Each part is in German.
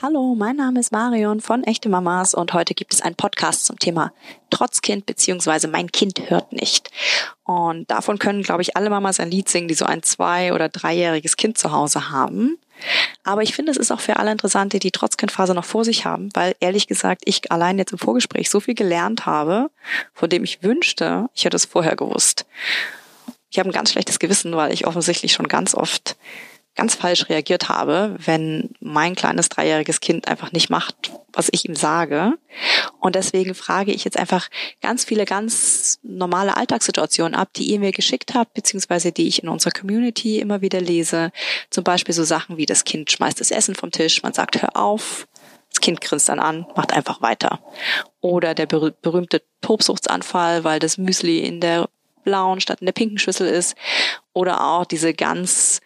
Hallo, mein Name ist Marion von Echte Mamas und heute gibt es einen Podcast zum Thema Trotzkind beziehungsweise Mein Kind hört nicht. Und davon können, glaube ich, alle Mamas ein Lied singen, die so ein zwei- oder dreijähriges Kind zu Hause haben. Aber ich finde, es ist auch für alle interessant, die die Trotzkindphase noch vor sich haben, weil ehrlich gesagt, ich allein jetzt im Vorgespräch so viel gelernt habe, von dem ich wünschte, ich hätte es vorher gewusst. Ich habe ein ganz schlechtes Gewissen, weil ich offensichtlich schon ganz oft ganz falsch reagiert habe, wenn mein kleines dreijähriges Kind einfach nicht macht, was ich ihm sage. Und deswegen frage ich jetzt einfach ganz viele ganz normale Alltagssituationen ab, die ihr mir geschickt habt, beziehungsweise die ich in unserer Community immer wieder lese. Zum Beispiel so Sachen wie das Kind schmeißt das Essen vom Tisch, man sagt, hör auf, das Kind grinst dann an, macht einfach weiter. Oder der berühmte Tobsuchtsanfall, weil das Müsli in der blauen statt in der pinken Schüssel ist. Oder auch diese ganz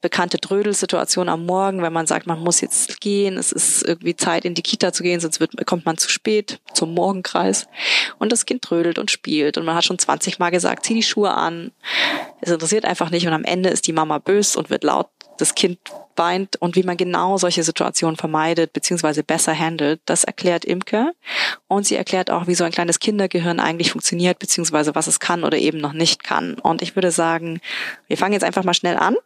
bekannte Drödelsituation am Morgen, wenn man sagt, man muss jetzt gehen, es ist irgendwie Zeit in die Kita zu gehen, sonst wird, kommt man zu spät zum Morgenkreis. Und das Kind trödelt und spielt und man hat schon 20 Mal gesagt, zieh die Schuhe an. Es interessiert einfach nicht und am Ende ist die Mama bös und wird laut das Kind weint und wie man genau solche Situationen vermeidet bzw. besser handelt, das erklärt Imke. Und sie erklärt auch, wie so ein kleines Kindergehirn eigentlich funktioniert bzw. was es kann oder eben noch nicht kann. Und ich würde sagen, wir fangen jetzt einfach mal schnell an.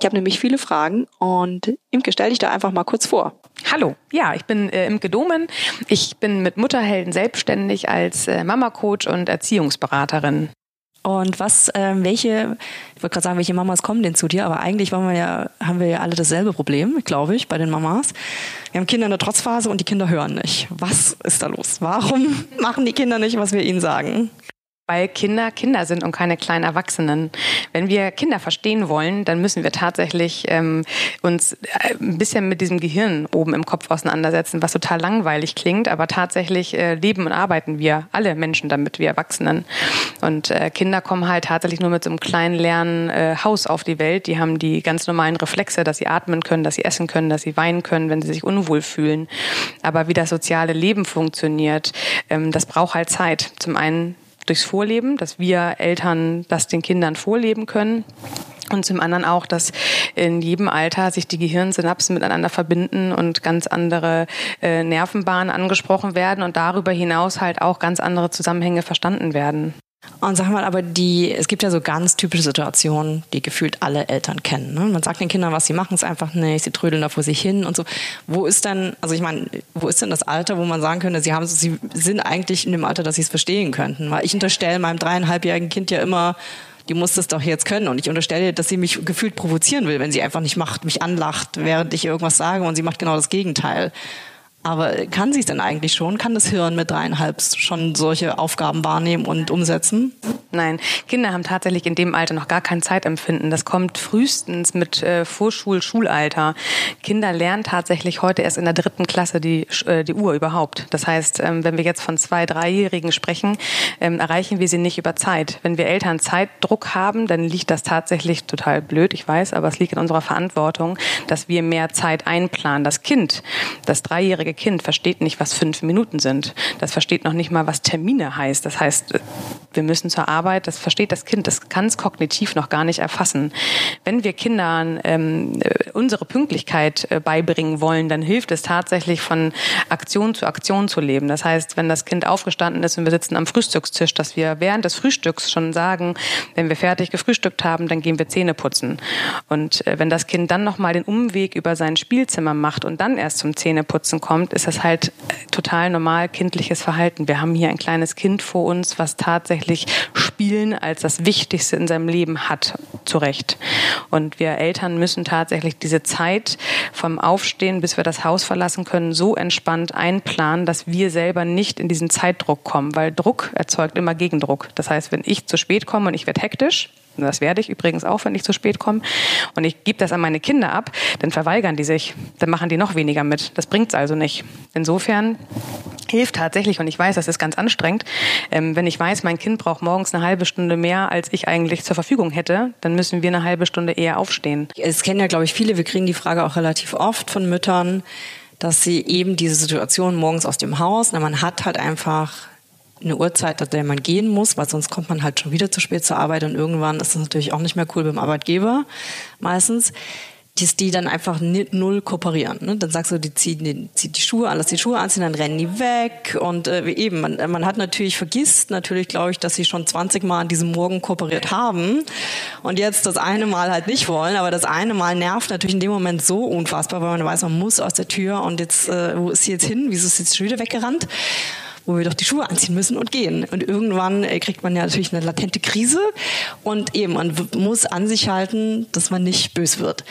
Ich habe nämlich viele Fragen und Imke, stell dich da einfach mal kurz vor. Hallo, ja, ich bin äh, Imke Domen. Ich bin mit Mutterhelden selbstständig als äh, Mama-Coach und Erziehungsberaterin. Und was, ähm, welche, ich wollte gerade sagen, welche Mamas kommen denn zu dir, aber eigentlich wollen wir ja, haben wir ja alle dasselbe Problem, glaube ich, bei den Mamas. Wir haben Kinder in der Trotzphase und die Kinder hören nicht. Was ist da los? Warum machen die Kinder nicht, was wir ihnen sagen? Weil Kinder Kinder sind und keine kleinen Erwachsenen. Wenn wir Kinder verstehen wollen, dann müssen wir tatsächlich ähm, uns äh, ein bisschen mit diesem Gehirn oben im Kopf auseinandersetzen, was total langweilig klingt, aber tatsächlich äh, leben und arbeiten wir alle Menschen damit, wir Erwachsenen. Und äh, Kinder kommen halt tatsächlich nur mit so einem kleinen leeren äh, Haus auf die Welt. Die haben die ganz normalen Reflexe, dass sie atmen können, dass sie essen können, dass sie weinen können, wenn sie sich unwohl fühlen. Aber wie das soziale Leben funktioniert, ähm, das braucht halt Zeit. Zum einen durchs Vorleben, dass wir Eltern das den Kindern vorleben können. Und zum anderen auch, dass in jedem Alter sich die Gehirnsynapsen miteinander verbinden und ganz andere äh, Nervenbahnen angesprochen werden und darüber hinaus halt auch ganz andere Zusammenhänge verstanden werden. Und sag mal, aber die, es gibt ja so ganz typische Situationen, die gefühlt alle Eltern kennen. Ne? Man sagt den Kindern was, sie machen es einfach nicht, sie trödeln da vor sich hin und so. Wo ist denn, also ich meine, wo ist denn das Alter, wo man sagen könnte, sie haben, sie sind eigentlich in dem Alter, dass sie es verstehen könnten? Weil ich unterstelle meinem dreieinhalbjährigen Kind ja immer, die muss das doch jetzt können. Und ich unterstelle, dass sie mich gefühlt provozieren will, wenn sie einfach nicht macht, mich anlacht, während ich irgendwas sage und sie macht genau das Gegenteil. Aber kann sie es denn eigentlich schon? Kann das Hirn mit dreieinhalb schon solche Aufgaben wahrnehmen und umsetzen? Nein, Kinder haben tatsächlich in dem Alter noch gar kein Zeitempfinden. Das kommt frühestens mit äh, Vorschul-, Schulalter. Kinder lernen tatsächlich heute erst in der dritten Klasse die, äh, die Uhr überhaupt. Das heißt, ähm, wenn wir jetzt von zwei-, dreijährigen sprechen, ähm, erreichen wir sie nicht über Zeit. Wenn wir Eltern Zeitdruck haben, dann liegt das tatsächlich total blöd, ich weiß, aber es liegt in unserer Verantwortung, dass wir mehr Zeit einplanen. Das Kind, das dreijährige Kind versteht nicht, was fünf Minuten sind. Das versteht noch nicht mal, was Termine heißt. Das heißt, wir müssen zur Arbeit, das versteht das Kind, das kann es kognitiv noch gar nicht erfassen. Wenn wir Kindern ähm, unsere Pünktlichkeit äh, beibringen wollen, dann hilft es tatsächlich von Aktion zu Aktion zu leben. Das heißt, wenn das Kind aufgestanden ist und wir sitzen am Frühstückstisch, dass wir während des Frühstücks schon sagen, wenn wir fertig gefrühstückt haben, dann gehen wir Zähne putzen. Und äh, wenn das Kind dann nochmal den Umweg über sein Spielzimmer macht und dann erst zum Zähneputzen kommt, kommt, ist das halt total normal kindliches Verhalten. Wir haben hier ein kleines Kind vor uns, was tatsächlich Spielen als das Wichtigste in seinem Leben hat, zu Recht. Und wir Eltern müssen tatsächlich diese Zeit vom Aufstehen, bis wir das Haus verlassen können, so entspannt einplanen, dass wir selber nicht in diesen Zeitdruck kommen, weil Druck erzeugt immer Gegendruck. Das heißt, wenn ich zu spät komme und ich werde hektisch, das werde ich übrigens auch, wenn ich zu spät komme. Und ich gebe das an meine Kinder ab, dann verweigern die sich. Dann machen die noch weniger mit. Das bringt's also nicht. Insofern hilft tatsächlich, und ich weiß, das ist ganz anstrengend, ähm, wenn ich weiß, mein Kind braucht morgens eine halbe Stunde mehr, als ich eigentlich zur Verfügung hätte, dann müssen wir eine halbe Stunde eher aufstehen. Es kennen ja, glaube ich, viele, wir kriegen die Frage auch relativ oft von Müttern, dass sie eben diese Situation morgens aus dem Haus, na, man hat halt einfach eine Uhrzeit, an der man gehen muss, weil sonst kommt man halt schon wieder zu spät zur Arbeit und irgendwann ist das natürlich auch nicht mehr cool beim Arbeitgeber meistens. dass die dann einfach null kooperieren. Ne? Dann sagst du, die ziehen die, ziehen die Schuhe an, lass die Schuhe anziehen, dann rennen die weg. Und äh, eben, man, man hat natürlich vergisst, natürlich glaube ich, dass sie schon 20 Mal an diesem Morgen kooperiert haben und jetzt das eine Mal halt nicht wollen. Aber das eine Mal nervt natürlich in dem Moment so unfassbar, weil man weiß, man muss aus der Tür und jetzt, äh, wo ist sie jetzt hin? Wieso ist sie jetzt schon wieder weggerannt? Wo wir doch die Schuhe anziehen müssen und gehen. Und irgendwann äh, kriegt man ja natürlich eine latente Krise und eben, man muss an sich halten, dass man nicht bös wird.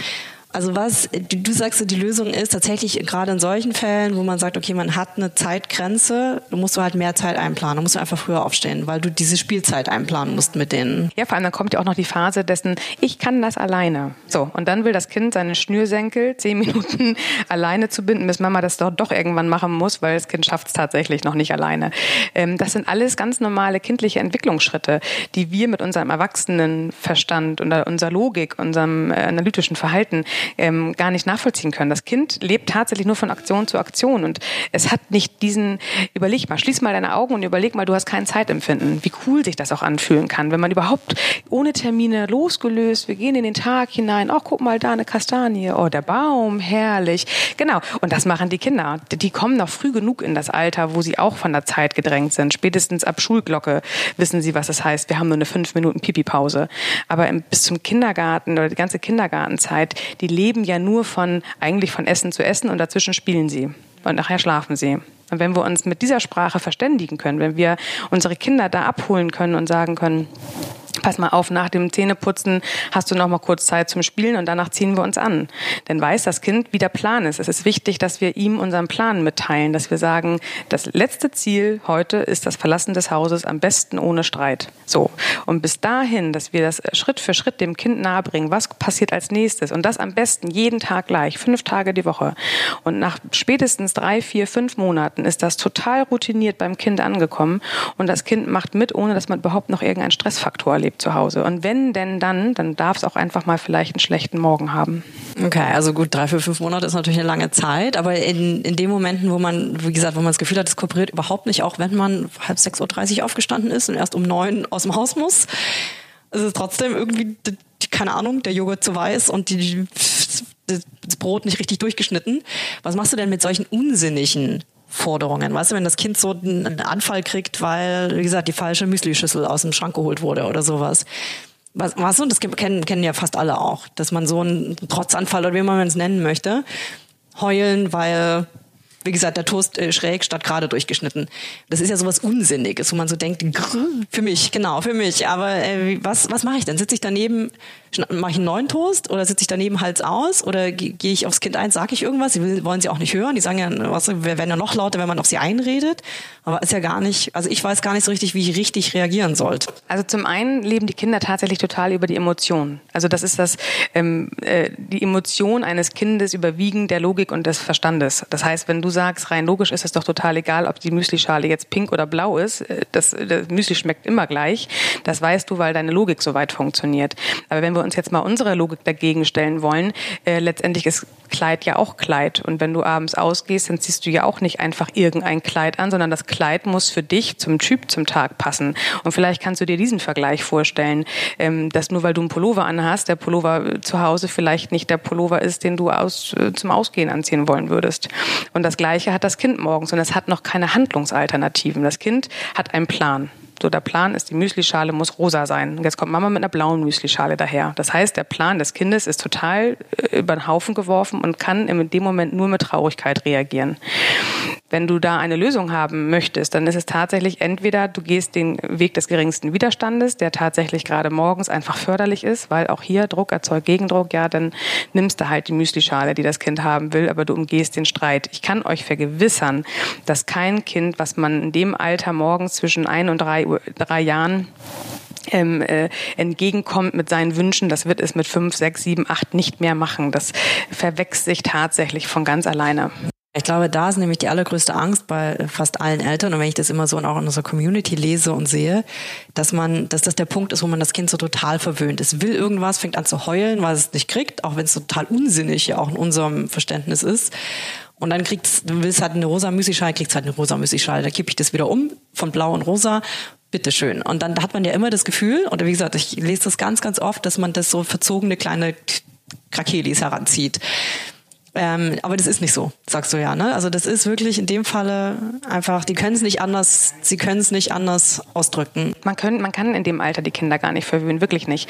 Also was, du sagst, die Lösung ist tatsächlich gerade in solchen Fällen, wo man sagt, okay, man hat eine Zeitgrenze, du musst du halt mehr Zeit einplanen, du musst einfach früher aufstehen, weil du diese Spielzeit einplanen musst mit denen. Ja, vor allem dann kommt ja auch noch die Phase dessen, ich kann das alleine. So, und dann will das Kind seine Schnürsenkel zehn Minuten alleine zu binden, bis Mama das doch, doch irgendwann machen muss, weil das Kind schafft es tatsächlich noch nicht alleine. Ähm, das sind alles ganz normale kindliche Entwicklungsschritte, die wir mit unserem Erwachsenenverstand und unserer Logik, unserem äh, analytischen Verhalten ähm, gar nicht nachvollziehen können. Das Kind lebt tatsächlich nur von Aktion zu Aktion und es hat nicht diesen, überleg mal, schließ mal deine Augen und überleg mal, du hast kein Zeitempfinden. Wie cool sich das auch anfühlen kann, wenn man überhaupt ohne Termine losgelöst, wir gehen in den Tag hinein, oh, guck mal da eine Kastanie, oh, der Baum, herrlich. Genau. Und das machen die Kinder. Die kommen noch früh genug in das Alter, wo sie auch von der Zeit gedrängt sind. Spätestens ab Schulglocke wissen sie, was das heißt. Wir haben nur eine fünf Minuten Pipi-Pause. Aber bis zum Kindergarten oder die ganze Kindergartenzeit, die leben ja nur von, eigentlich von Essen zu Essen und dazwischen spielen sie. Und nachher schlafen sie. Und wenn wir uns mit dieser Sprache verständigen können, wenn wir unsere Kinder da abholen können und sagen können, pass mal auf, nach dem Zähneputzen hast du noch mal kurz Zeit zum Spielen und danach ziehen wir uns an. Denn weiß das Kind, wie der Plan ist. Es ist wichtig, dass wir ihm unseren Plan mitteilen, dass wir sagen, das letzte Ziel heute ist das Verlassen des Hauses am besten ohne Streit. So. Und bis dahin, dass wir das Schritt für Schritt dem Kind nahebringen, was passiert als nächstes und das am besten jeden Tag gleich, fünf Tage die Woche. Und nach spätestens drei, vier, fünf Monaten ist das total routiniert beim Kind angekommen und das Kind macht mit, ohne dass man überhaupt noch irgendeinen Stressfaktor erlebt zu Hause. Und wenn denn dann, dann darf es auch einfach mal vielleicht einen schlechten Morgen haben. Okay, also gut, drei, vier, fünf Monate ist natürlich eine lange Zeit, aber in, in den Momenten, wo man, wie gesagt, wo man das Gefühl hat, es kooperiert überhaupt nicht, auch wenn man halb sechs Uhr dreißig aufgestanden ist und erst um neun aus dem Haus muss, ist es trotzdem irgendwie, keine Ahnung, der Joghurt zu weiß und die, das Brot nicht richtig durchgeschnitten. Was machst du denn mit solchen unsinnigen Forderungen. Weißt du, wenn das Kind so einen Anfall kriegt, weil, wie gesagt, die falsche Müslischüssel aus dem Schrank geholt wurde oder sowas. Was, was und das kennen, kennen ja fast alle auch, dass man so einen Trotzanfall oder wie man es nennen möchte, heulen, weil wie gesagt, der Toast äh, schräg statt gerade durchgeschnitten. Das ist ja sowas Unsinniges, wo man so denkt, für mich, genau, für mich. Aber äh, was, was mache ich dann? Sitze ich daneben, mache ich einen neuen Toast oder sitze ich daneben Hals aus oder gehe ich aufs Kind ein, sage ich irgendwas? Sie wollen sie auch nicht hören. Die sagen ja, was, wir werden ja noch lauter, wenn man auf sie einredet. Aber ist ja gar nicht, also ich weiß gar nicht so richtig, wie ich richtig reagieren sollte. Also zum einen leben die Kinder tatsächlich total über die Emotionen. Also das ist das, ähm, äh, die Emotion eines Kindes überwiegen der Logik und des Verstandes. Das heißt, wenn du sagst, rein logisch ist es doch total egal, ob die Müslischale jetzt pink oder blau ist. Äh, das, das Müsli schmeckt immer gleich. Das weißt du, weil deine Logik so weit funktioniert. Aber wenn wir uns jetzt mal unsere Logik dagegen stellen wollen, äh, letztendlich ist Kleid ja auch Kleid. Und wenn du abends ausgehst, dann ziehst du ja auch nicht einfach irgendein Kleid an, sondern das Kleid muss für dich zum Typ zum Tag passen. Und vielleicht kannst du dir diesen Vergleich vorstellen, ähm, dass nur weil du einen Pullover anhast, der Pullover zu Hause vielleicht nicht der Pullover ist, den du aus, äh, zum Ausgehen anziehen wollen würdest. Und das Gleiche hat das Kind morgens und es hat noch keine Handlungsalternativen. Das Kind hat einen Plan. So, der Plan ist, die Müslischale muss rosa sein. Und jetzt kommt Mama mit einer blauen Müslischale daher. Das heißt, der Plan des Kindes ist total äh, über den Haufen geworfen und kann in dem Moment nur mit Traurigkeit reagieren. Wenn du da eine Lösung haben möchtest, dann ist es tatsächlich entweder du gehst den Weg des geringsten Widerstandes, der tatsächlich gerade morgens einfach förderlich ist, weil auch hier Druck erzeugt Gegendruck, ja, dann nimmst du halt die Müslischale, die das Kind haben will, aber du umgehst den Streit. Ich kann euch vergewissern, dass kein Kind, was man in dem Alter morgens zwischen ein und drei, Uhr, drei Jahren ähm, äh, entgegenkommt mit seinen Wünschen, das wird es mit fünf, sechs, sieben, acht nicht mehr machen. Das verwechselt sich tatsächlich von ganz alleine. Ich glaube, da ist nämlich die allergrößte Angst bei fast allen Eltern und wenn ich das immer so auch in unserer Community lese und sehe, dass man, dass das der Punkt ist, wo man das Kind so total verwöhnt. Es will irgendwas, fängt an zu heulen, weil es nicht kriegt, auch wenn es total unsinnig ja auch in unserem Verständnis ist. Und dann kriegt's, du willst halt eine rosa Müslischale, kriegst halt eine rosa Müslischale. Da kippe ich das wieder um von blau und rosa. Bitteschön. Und dann hat man ja immer das Gefühl, oder wie gesagt, ich lese das ganz, ganz oft, dass man das so verzogene kleine Krakelis heranzieht. Ähm, aber das ist nicht so, sagst du ja. Ne? Also das ist wirklich in dem Falle einfach, die können es nicht anders, sie können es nicht anders ausdrücken. Man, können, man kann in dem Alter die Kinder gar nicht verwöhnen, wirklich nicht.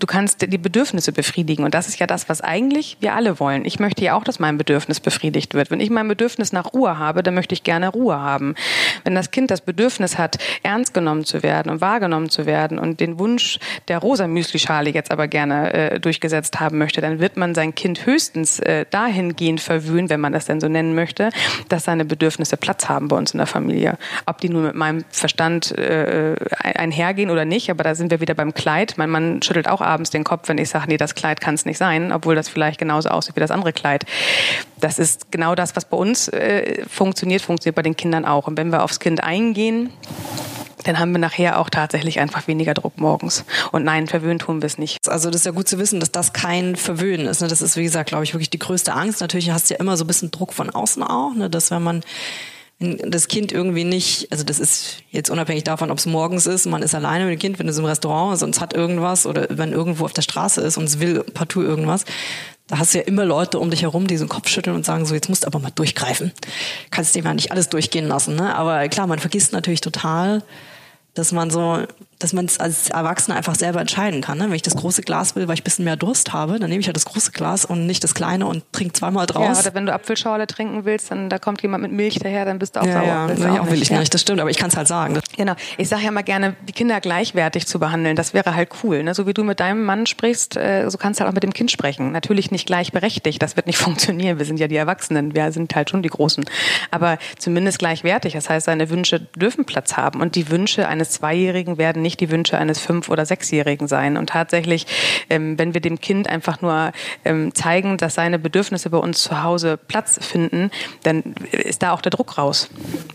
Du kannst die Bedürfnisse befriedigen und das ist ja das, was eigentlich wir alle wollen. Ich möchte ja auch, dass mein Bedürfnis befriedigt wird. Wenn ich mein Bedürfnis nach Ruhe habe, dann möchte ich gerne Ruhe haben. Wenn das Kind das Bedürfnis hat, ernst genommen zu werden und wahrgenommen zu werden und den Wunsch der rosa Müslischale jetzt aber gerne äh, durchgesetzt haben möchte, dann wird man sein Kind höchstens äh, dahin dahingehend verwöhnen, wenn man das denn so nennen möchte, dass seine Bedürfnisse Platz haben bei uns in der Familie. Ob die nur mit meinem Verstand äh, einhergehen oder nicht, aber da sind wir wieder beim Kleid. Mein Mann schüttelt auch abends den Kopf, wenn ich sage, nee, das Kleid kann es nicht sein, obwohl das vielleicht genauso aussieht wie das andere Kleid. Das ist genau das, was bei uns äh, funktioniert, funktioniert bei den Kindern auch. Und wenn wir aufs Kind eingehen, dann haben wir nachher auch tatsächlich einfach weniger Druck morgens. Und nein, verwöhnen tun wir es nicht. Also das ist ja gut zu wissen, dass das kein Verwöhnen ist. Ne? Das ist, wie gesagt, glaube ich, wirklich die größte Angst. Natürlich hast du ja immer so ein bisschen Druck von außen auch, ne? dass wenn man das Kind irgendwie nicht, also das ist jetzt unabhängig davon, ob es morgens ist, man ist alleine mit dem Kind, wenn es im Restaurant ist und es hat irgendwas oder wenn irgendwo auf der Straße ist und es will partout irgendwas, da hast du ja immer Leute um dich herum, die so den Kopf schütteln und sagen so, jetzt musst du aber mal durchgreifen. Kannst dir mal nicht alles durchgehen lassen, ne? Aber klar, man vergisst natürlich total, dass man so dass man es als Erwachsener einfach selber entscheiden kann. Ne? Wenn ich das große Glas will, weil ich ein bisschen mehr Durst habe, dann nehme ich ja das große Glas und nicht das kleine und trinke zweimal draus. Ja, oder wenn du Apfelschorle trinken willst, dann da kommt jemand mit Milch daher, dann bist du auch ja, sauer. Ja, das auch, auch will ich ja. nicht, das stimmt, aber ich kann es halt sagen. Genau. Ich sage ja mal gerne, die Kinder gleichwertig zu behandeln, das wäre halt cool. Ne? So wie du mit deinem Mann sprichst, äh, so kannst du halt auch mit dem Kind sprechen. Natürlich nicht gleichberechtigt, das wird nicht funktionieren. Wir sind ja die Erwachsenen, wir sind halt schon die Großen. Aber zumindest gleichwertig. Das heißt, seine Wünsche dürfen Platz haben und die Wünsche eines Zweijährigen werden nicht die Wünsche eines fünf- oder sechsjährigen sein. Und tatsächlich, ähm, wenn wir dem Kind einfach nur ähm, zeigen, dass seine Bedürfnisse bei uns zu Hause Platz finden, dann ist da auch der Druck raus.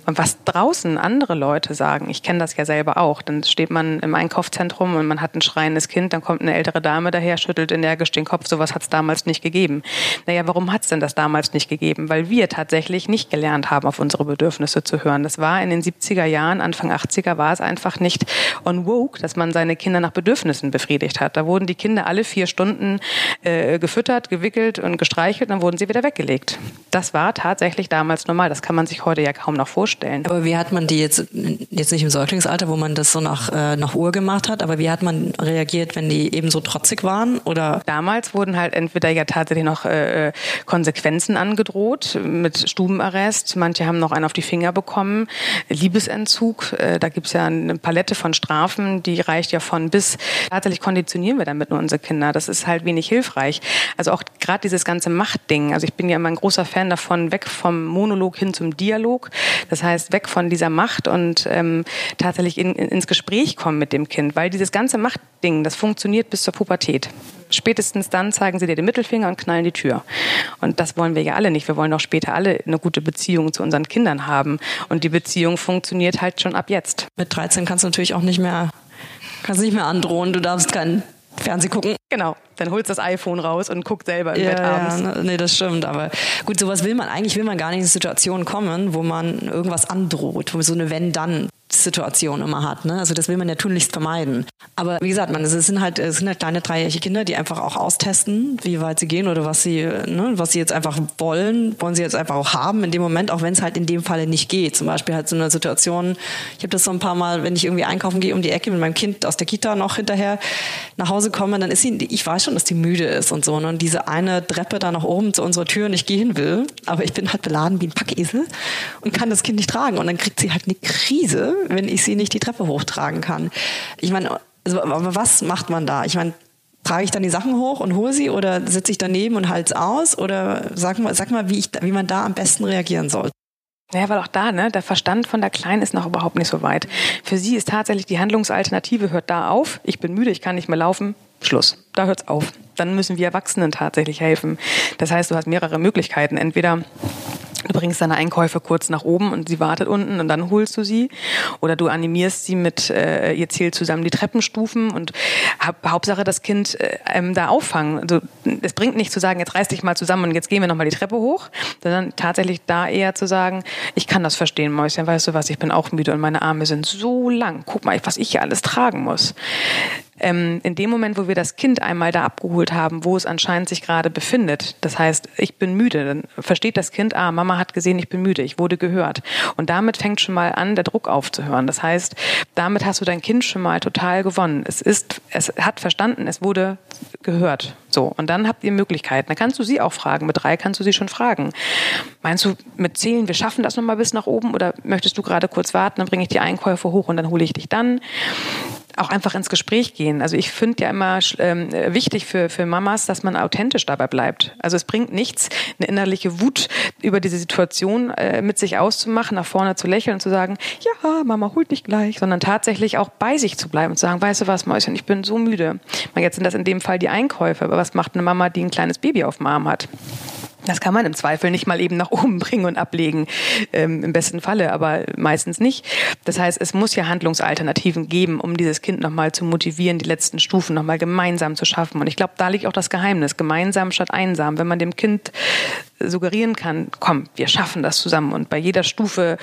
Und was draußen andere Leute sagen, ich kenne das ja selber auch, dann steht man im Einkaufszentrum und man hat ein schreiendes Kind, dann kommt eine ältere Dame daher, schüttelt energisch den Kopf, sowas hat es damals nicht gegeben. Naja, warum hat es denn das damals nicht gegeben? Weil wir tatsächlich nicht gelernt haben, auf unsere Bedürfnisse zu hören. Das war in den 70er Jahren, Anfang 80er war es einfach nicht on woke, dass man seine Kinder nach Bedürfnissen befriedigt hat. Da wurden die Kinder alle vier Stunden äh, gefüttert, gewickelt und gestreichelt, dann wurden sie wieder weggelegt. Das war tatsächlich damals normal. Das kann man sich heute ja kaum noch vorstellen. Aber wie hat man die jetzt, jetzt nicht im Säuglingsalter, wo man das so nach, äh, nach Uhr gemacht hat, aber wie hat man reagiert, wenn die eben so trotzig waren? Oder? Damals wurden halt entweder ja tatsächlich noch äh, Konsequenzen angedroht mit Stubenarrest. Manche haben noch einen auf die Finger bekommen. Liebesentzug, äh, da gibt's ja eine Palette von Strafen, die reicht ja von bis. Tatsächlich konditionieren wir damit nur unsere Kinder. Das ist halt wenig hilfreich. Also auch gerade dieses ganze Machtding. Also ich bin ja immer ein großer Fan davon, weg vom Monolog hin zum Dialog. Das heißt, weg von dieser Macht und ähm, tatsächlich in, in, ins Gespräch kommen mit dem Kind. Weil dieses ganze Machtding, das funktioniert bis zur Pubertät. Spätestens dann zeigen sie dir den Mittelfinger und knallen die Tür. Und das wollen wir ja alle nicht. Wir wollen auch später alle eine gute Beziehung zu unseren Kindern haben. Und die Beziehung funktioniert halt schon ab jetzt. Mit 13 kannst du natürlich auch nicht mehr Kannst nicht mehr androhen, du darfst keinen Fernseh gucken. Genau, dann holst das iPhone raus und guckt selber im ja, Bett abends. Ja, nee, das stimmt. Aber gut, sowas will man eigentlich, will man gar nicht in eine Situation kommen, wo man irgendwas androht, wo so eine Wenn-Dann Situation immer hat. Ne? Also das will man ja tunlichst vermeiden. Aber wie gesagt, man, es sind halt, es sind halt kleine dreijährige Kinder, die einfach auch austesten, wie weit sie gehen oder was sie, ne, was sie jetzt einfach wollen, wollen sie jetzt einfach auch haben in dem Moment, auch wenn es halt in dem Falle nicht geht. Zum Beispiel halt so eine Situation, ich habe das so ein paar Mal, wenn ich irgendwie einkaufen gehe um die Ecke mit meinem Kind aus der Kita noch hinterher nach Hause komme, dann ist sie, ich weiß schon, dass die müde ist und so. Ne? Und diese eine Treppe da nach oben zu unserer Tür nicht gehen will, aber ich bin halt beladen wie ein Packesel und kann das Kind nicht tragen. Und dann kriegt sie halt eine Krise, wenn ich sie nicht die Treppe hochtragen kann. Ich meine, also, was macht man da? Ich meine, trage ich dann die Sachen hoch und hole sie oder sitze ich daneben und halte es aus? Oder sag mal, sag mal wie, ich, wie man da am besten reagieren soll. Ja, weil auch da, ne, der Verstand von der Kleinen ist noch überhaupt nicht so weit. Für sie ist tatsächlich die Handlungsalternative hört da auf. Ich bin müde, ich kann nicht mehr laufen. Schluss. Da hört's auf. Dann müssen wir Erwachsenen tatsächlich helfen. Das heißt, du hast mehrere Möglichkeiten. Entweder Du bringst deine Einkäufe kurz nach oben und sie wartet unten und dann holst du sie. Oder du animierst sie mit, äh, ihr zählt zusammen die Treppenstufen und hab, Hauptsache das Kind äh, ähm, da auffangen. Also es bringt nicht zu sagen, jetzt reiß dich mal zusammen und jetzt gehen wir nochmal die Treppe hoch, sondern tatsächlich da eher zu sagen, ich kann das verstehen, Mäuschen, weißt du was, ich bin auch müde und meine Arme sind so lang. Guck mal, was ich hier alles tragen muss. Ähm, in dem Moment, wo wir das Kind einmal da abgeholt haben, wo es anscheinend sich gerade befindet, das heißt, ich bin müde, dann versteht das Kind, ah, Mama hat gesehen, ich bin müde, ich wurde gehört. Und damit fängt schon mal an, der Druck aufzuhören. Das heißt, damit hast du dein Kind schon mal total gewonnen. Es ist, es hat verstanden, es wurde gehört. So. Und dann habt ihr Möglichkeiten. Dann kannst du sie auch fragen. Mit drei kannst du sie schon fragen. Meinst du, mit zehn, wir schaffen das nochmal bis nach oben oder möchtest du gerade kurz warten, dann bringe ich die Einkäufe hoch und dann hole ich dich dann? Auch einfach ins Gespräch gehen. Also ich finde ja immer ähm, wichtig für, für Mamas, dass man authentisch dabei bleibt. Also es bringt nichts, eine innerliche Wut über diese Situation äh, mit sich auszumachen, nach vorne zu lächeln und zu sagen, ja, Mama holt dich gleich, sondern tatsächlich auch bei sich zu bleiben und zu sagen, weißt du was, Mäuschen, ich bin so müde. Jetzt sind das in dem Fall die Einkäufe, aber was macht eine Mama, die ein kleines Baby auf dem Arm hat? Das kann man im Zweifel nicht mal eben nach oben bringen und ablegen, ähm, im besten Falle, aber meistens nicht. Das heißt, es muss ja Handlungsalternativen geben, um dieses Kind nochmal zu motivieren, die letzten Stufen nochmal gemeinsam zu schaffen. Und ich glaube, da liegt auch das Geheimnis, gemeinsam statt einsam. Wenn man dem Kind suggerieren kann, komm, wir schaffen das zusammen und bei jeder Stufe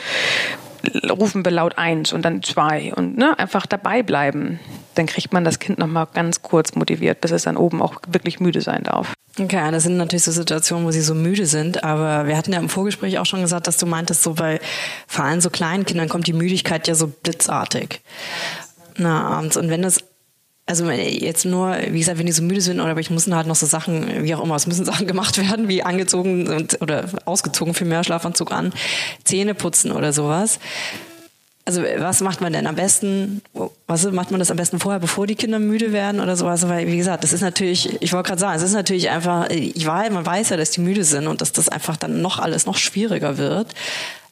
rufen wir laut eins und dann zwei und ne, einfach dabei bleiben. Dann kriegt man das Kind nochmal ganz kurz motiviert, bis es dann oben auch wirklich müde sein darf. Okay, das sind natürlich so Situationen, wo sie so müde sind, aber wir hatten ja im Vorgespräch auch schon gesagt, dass du meintest, so bei vor allem so kleinen Kindern kommt die Müdigkeit ja so blitzartig. Na, abends. Und wenn das also jetzt nur, wie gesagt, wenn die so müde sind oder ich müssen halt noch so Sachen, wie auch immer, es müssen Sachen gemacht werden, wie angezogen und, oder ausgezogen für mehr Schlafanzug an, Zähne putzen oder sowas also was macht man denn am besten? Was macht man das am besten vorher, bevor die Kinder müde werden oder sowas? Weil wie gesagt, das ist natürlich, ich wollte gerade sagen, es ist natürlich einfach, ich weiß, man weiß ja, dass die müde sind und dass das einfach dann noch alles noch schwieriger wird.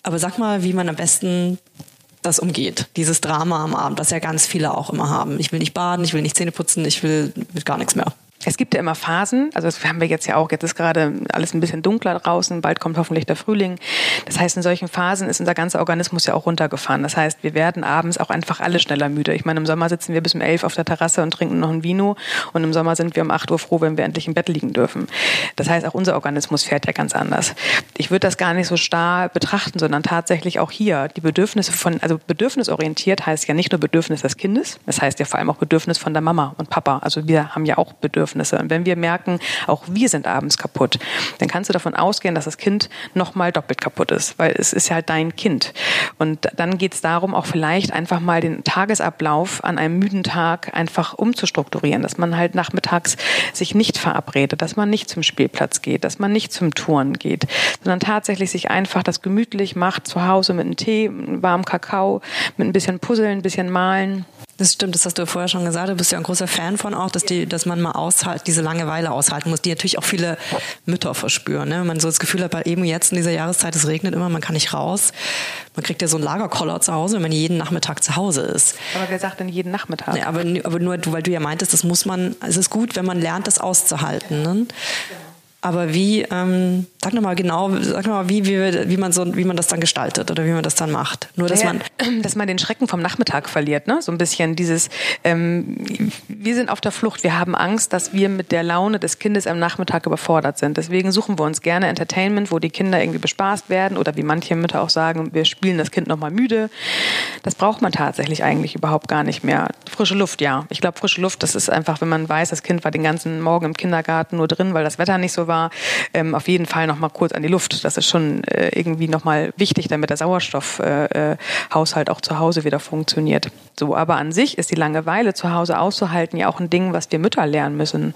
Aber sag mal, wie man am besten das umgeht, dieses Drama am Abend, das ja ganz viele auch immer haben. Ich will nicht baden, ich will nicht Zähne putzen, ich will, will gar nichts mehr. Es gibt ja immer Phasen, also das haben wir jetzt ja auch, jetzt ist gerade alles ein bisschen dunkler draußen, bald kommt hoffentlich der Frühling. Das heißt, in solchen Phasen ist unser ganzer Organismus ja auch runtergefahren. Das heißt, wir werden abends auch einfach alle schneller müde. Ich meine, im Sommer sitzen wir bis um elf auf der Terrasse und trinken noch ein Vino und im Sommer sind wir um acht Uhr froh, wenn wir endlich im Bett liegen dürfen. Das heißt, auch unser Organismus fährt ja ganz anders. Ich würde das gar nicht so starr betrachten, sondern tatsächlich auch hier die Bedürfnisse von, also bedürfnisorientiert heißt ja nicht nur Bedürfnis des Kindes, das heißt ja vor allem auch Bedürfnis von der Mama und Papa. Also wir haben ja auch Bedürfnisse Bedürfnisse. Und wenn wir merken, auch wir sind abends kaputt, dann kannst du davon ausgehen, dass das Kind nochmal doppelt kaputt ist, weil es ist ja halt dein Kind. Und dann geht es darum, auch vielleicht einfach mal den Tagesablauf an einem müden Tag einfach umzustrukturieren, dass man halt nachmittags sich nicht verabredet, dass man nicht zum Spielplatz geht, dass man nicht zum Touren geht, sondern tatsächlich sich einfach das gemütlich macht, zu Hause mit einem Tee, einem warmen Kakao, mit ein bisschen Puzzeln, ein bisschen Malen. Das stimmt, das hast du vorher schon gesagt. Du bist ja ein großer Fan von auch, dass die, dass man mal aushalt, diese Langeweile aushalten muss, die natürlich auch viele Mütter verspüren. Ne? Wenn man so das Gefühl hat, bei eben jetzt in dieser Jahreszeit, es regnet immer, man kann nicht raus. Man kriegt ja so einen Lagerkoller zu Hause, wenn man jeden Nachmittag zu Hause ist. Aber wer sagt denn jeden Nachmittag? Ja, aber, aber nur, weil du ja meintest, das muss man, es ist gut, wenn man lernt, das auszuhalten. Ne? Aber wie, ähm, sag nochmal genau, sag nochmal, wie, wie, wie, man so, wie man das dann gestaltet oder wie man das dann macht. Nur, dass ja, man. Dass man den Schrecken vom Nachmittag verliert, ne? So ein bisschen dieses, ähm, wir sind auf der Flucht, wir haben Angst, dass wir mit der Laune des Kindes am Nachmittag überfordert sind. Deswegen suchen wir uns gerne Entertainment, wo die Kinder irgendwie bespaßt werden oder wie manche Mütter auch sagen, wir spielen das Kind nochmal müde. Das braucht man tatsächlich eigentlich überhaupt gar nicht mehr. Frische Luft, ja. Ich glaube, frische Luft, das ist einfach, wenn man weiß, das Kind war den ganzen Morgen im Kindergarten nur drin, weil das Wetter nicht so war war, ähm, auf jeden Fall noch mal kurz an die Luft. Das ist schon äh, irgendwie noch mal wichtig, damit der Sauerstoffhaushalt äh, äh auch zu Hause wieder funktioniert. So, aber an sich ist die Langeweile zu Hause auszuhalten ja auch ein Ding, was wir Mütter lernen müssen.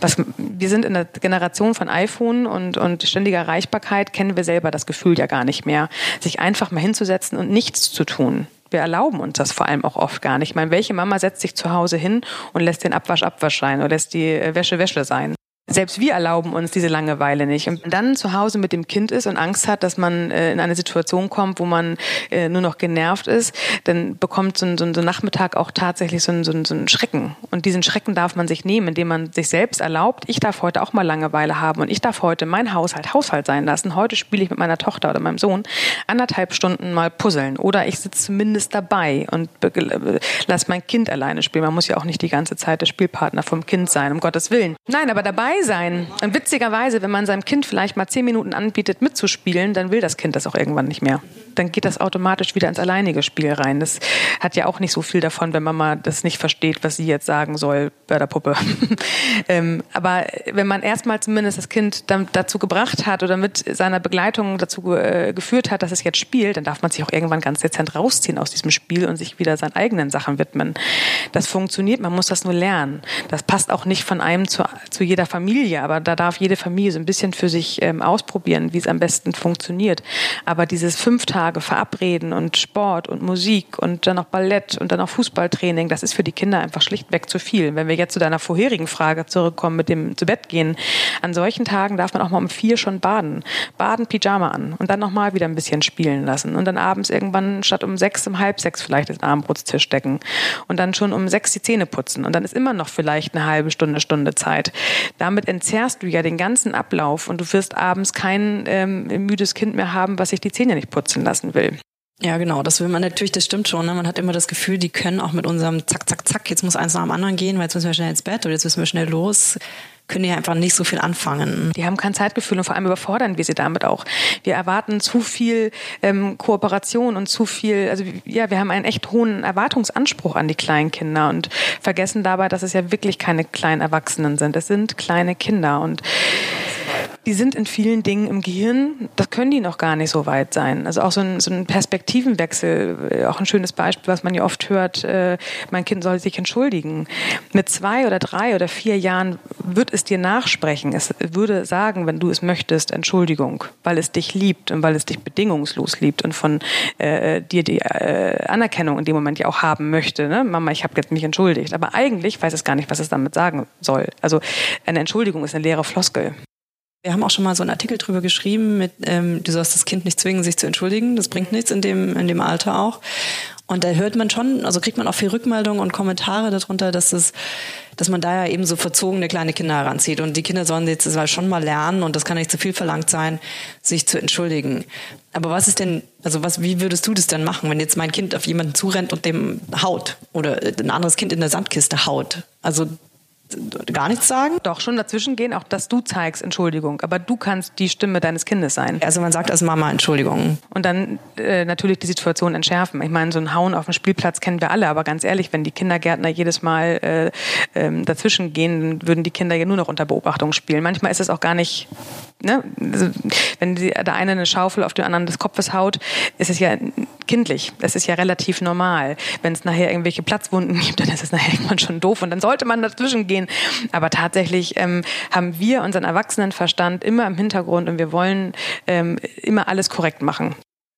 Was, wir sind in der Generation von iPhone und, und ständiger Erreichbarkeit, kennen wir selber das Gefühl ja gar nicht mehr, sich einfach mal hinzusetzen und nichts zu tun wir erlauben uns das vor allem auch oft gar nicht. Ich meine, welche Mama setzt sich zu Hause hin und lässt den Abwasch Abwasch sein oder lässt die äh, Wäsche Wäsche sein? Selbst wir erlauben uns diese Langeweile nicht. Und dann zu Hause mit dem Kind ist und Angst hat, dass man äh, in eine Situation kommt, wo man äh, nur noch genervt ist, dann bekommt so ein, so ein, so ein Nachmittag auch tatsächlich so ein, so, ein, Schrecken. Und diesen Schrecken darf man sich nehmen, indem man sich selbst erlaubt, ich darf heute auch mal Langeweile haben und ich darf heute mein Haushalt Haushalt sein lassen. Heute spiele ich mit meiner Tochter oder meinem Sohn anderthalb Stunden mal puzzeln oder ich sitze zumindest dabei und lass mein Kind alleine spielen. Man muss ja auch nicht die ganze Zeit der Spielpartner vom Kind sein, um Gottes Willen. Nein, aber dabei dabei sein. Und witzigerweise, wenn man seinem Kind vielleicht mal zehn Minuten anbietet, mitzuspielen, dann will das Kind das auch irgendwann nicht mehr. Dann geht das automatisch wieder ins alleinige Spiel rein. Das hat ja auch nicht so viel davon, wenn Mama das nicht versteht, was sie jetzt sagen soll bei der Puppe. ähm, aber wenn man erstmal zumindest das Kind dann dazu gebracht hat oder mit seiner Begleitung dazu äh, geführt hat, dass es jetzt spielt, dann darf man sich auch irgendwann ganz dezent rausziehen aus diesem Spiel und sich wieder seinen eigenen Sachen widmen. Das funktioniert, man muss das nur lernen. Das passt auch nicht von einem zu, zu jeder Familie, aber da darf jede Familie so ein bisschen für sich ähm, ausprobieren, wie es am besten funktioniert. Aber dieses fünf Tage verabreden und Sport und Musik und dann noch Ballett und dann noch Fußballtraining, das ist für die Kinder einfach schlichtweg zu viel. Wenn wir jetzt zu deiner vorherigen Frage zurückkommen mit dem zu Bett gehen, an solchen Tagen darf man auch mal um vier schon baden. Baden, Pyjama an und dann nochmal wieder ein bisschen spielen lassen und dann abends irgendwann statt um sechs, um halb sechs vielleicht den Abendbrotstisch decken und dann schon um sechs die Zähne putzen und dann ist immer noch vielleicht eine halbe Stunde, Stunde Zeit. Damit entzerrst du ja den ganzen Ablauf und du wirst abends kein ähm, müdes Kind mehr haben, was sich die Zähne nicht putzen lassen will. Ja, genau, das will man natürlich, das stimmt schon. Ne? Man hat immer das Gefühl, die können auch mit unserem Zack, Zack, Zack, jetzt muss eins nach dem anderen gehen, weil jetzt müssen wir schnell ins Bett oder jetzt müssen wir schnell los können die einfach nicht so viel anfangen. Die haben kein Zeitgefühl und vor allem überfordern wir sie damit auch. Wir erwarten zu viel ähm, Kooperation und zu viel, also ja, wir haben einen echt hohen Erwartungsanspruch an die kleinen Kinder und vergessen dabei, dass es ja wirklich keine kleinen Erwachsenen sind. Es sind kleine Kinder und die sind in vielen Dingen im Gehirn, das können die noch gar nicht so weit sein. Also auch so ein, so ein Perspektivenwechsel, äh, auch ein schönes Beispiel, was man ja oft hört, äh, mein Kind soll sich entschuldigen. Mit zwei oder drei oder vier Jahren wird es dir nachsprechen. Es würde sagen, wenn du es möchtest, Entschuldigung, weil es dich liebt und weil es dich bedingungslos liebt und von äh, dir die äh, Anerkennung in dem Moment ja auch haben möchte. Ne? Mama, ich habe jetzt mich entschuldigt. Aber eigentlich weiß es gar nicht, was es damit sagen soll. Also eine Entschuldigung ist eine leere Floskel. Wir haben auch schon mal so einen Artikel drüber geschrieben, mit, ähm, du sollst das Kind nicht zwingen, sich zu entschuldigen. Das bringt nichts in dem, in dem Alter auch. Und da hört man schon, also kriegt man auch viel Rückmeldungen und Kommentare darunter, dass es, dass man da ja eben so verzogene kleine Kinder heranzieht. Und die Kinder sollen jetzt schon mal lernen, und das kann nicht zu viel verlangt sein, sich zu entschuldigen. Aber was ist denn, also was, wie würdest du das denn machen, wenn jetzt mein Kind auf jemanden zurennt und dem haut? Oder ein anderes Kind in der Sandkiste haut? Also gar nichts sagen? Doch, schon dazwischen gehen, auch dass du zeigst Entschuldigung. Aber du kannst die Stimme deines Kindes sein. Also man sagt als Mama Entschuldigung. Und dann äh, natürlich die Situation entschärfen. Ich meine, so ein Hauen auf dem Spielplatz kennen wir alle. Aber ganz ehrlich, wenn die Kindergärtner jedes Mal äh, ähm, dazwischen gehen, dann würden die Kinder ja nur noch unter Beobachtung spielen. Manchmal ist es auch gar nicht, ne? Also, wenn die, der eine eine Schaufel auf den anderen des Kopfes haut, ist es ja kindlich. Das ist ja relativ normal. Wenn es nachher irgendwelche Platzwunden gibt, dann ist es nachher irgendwann schon doof. Und dann sollte man dazwischen gehen. Aber tatsächlich ähm, haben wir unseren Erwachsenenverstand immer im Hintergrund und wir wollen ähm, immer alles korrekt machen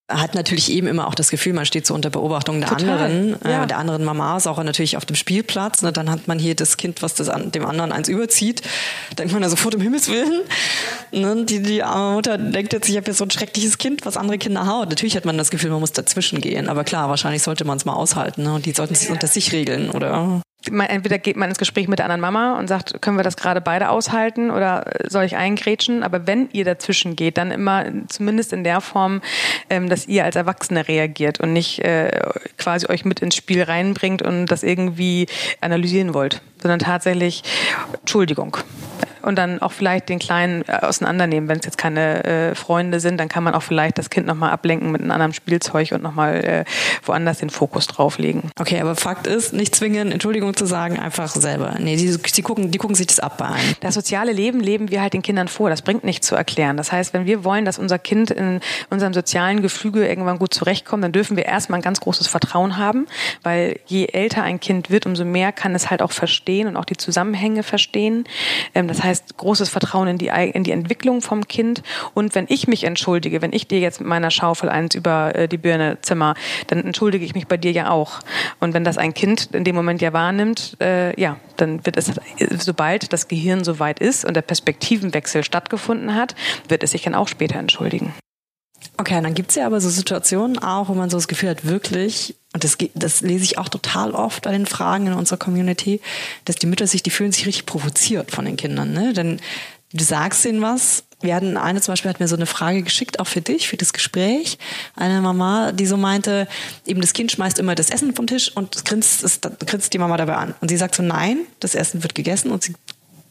hat natürlich eben immer auch das Gefühl, man steht so unter Beobachtung der Total, anderen, äh, ja. äh, der anderen Mamas, auch natürlich auf dem Spielplatz. Ne, dann hat man hier das Kind, was das an, dem anderen eins überzieht. Denkt man da sofort im Himmelswillen. Ne, die, die arme Mutter denkt jetzt, ich habe jetzt so ein schreckliches Kind, was andere Kinder haut. Natürlich hat man das Gefühl, man muss dazwischen gehen. Aber klar, wahrscheinlich sollte man es mal aushalten. Ne? Und die sollten sich unter sich regeln, oder? Man, entweder geht man ins Gespräch mit der anderen Mama und sagt, können wir das gerade beide aushalten oder soll ich eingrätschen? Aber wenn ihr dazwischen geht, dann immer zumindest in der Form, ähm, dass ihr als Erwachsene reagiert und nicht äh, quasi euch mit ins Spiel reinbringt und das irgendwie analysieren wollt, sondern tatsächlich Entschuldigung und dann auch vielleicht den Kleinen äh, auseinandernehmen. Wenn es jetzt keine äh, Freunde sind, dann kann man auch vielleicht das Kind nochmal ablenken mit einem anderen Spielzeug und nochmal äh, woanders den Fokus drauflegen. Okay, aber Fakt ist, nicht zwingen, Entschuldigung zu sagen, einfach selber. Nee, die, die, gucken, die gucken sich das ab bei einem. Das soziale Leben leben wir halt den Kindern vor. Das bringt nichts zu erklären. Das heißt, wenn wir wollen, dass unser Kind in unserem sozialen Gefüge irgendwann gut zurechtkommt, dann dürfen wir erstmal ein ganz großes Vertrauen haben, weil je älter ein Kind wird, umso mehr kann es halt auch verstehen und auch die Zusammenhänge verstehen. Ähm, das heißt, heißt großes Vertrauen in die, in die Entwicklung vom Kind. Und wenn ich mich entschuldige, wenn ich dir jetzt mit meiner Schaufel eins über äh, die Birne zimmer, dann entschuldige ich mich bei dir ja auch. Und wenn das ein Kind in dem Moment ja wahrnimmt, äh, ja, dann wird es, sobald das Gehirn soweit ist und der Perspektivenwechsel stattgefunden hat, wird es sich dann auch später entschuldigen. Okay, dann gibt's ja aber so Situationen auch, wo man so das Gefühl hat, wirklich, und das, das lese ich auch total oft bei den Fragen in unserer Community, dass die Mütter sich, die fühlen sich richtig provoziert von den Kindern. Ne? Denn du sagst ihnen was. Wir hatten eine zum Beispiel hat mir so eine Frage geschickt, auch für dich, für das Gespräch. Eine Mama, die so meinte, eben das Kind schmeißt immer das Essen vom Tisch und grinst, es, grinst die Mama dabei an. Und sie sagt so, nein, das Essen wird gegessen und sie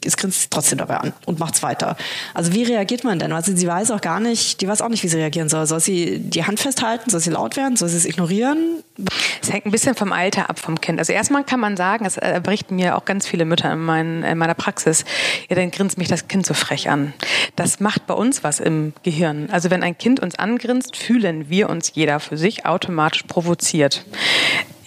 es grinst trotzdem dabei an und macht's weiter. Also wie reagiert man denn? Also sie weiß auch gar nicht, die weiß auch nicht, wie sie reagieren soll. Soll sie die Hand festhalten? Soll sie laut werden? Soll sie es ignorieren? Es hängt ein bisschen vom Alter ab vom Kind. Also erstmal kann man sagen, es äh, berichten mir auch ganz viele Mütter in, mein, in meiner Praxis, ja, dann grinst mich das Kind so frech an. Das macht bei uns was im Gehirn. Also wenn ein Kind uns angrinst, fühlen wir uns jeder für sich automatisch provoziert.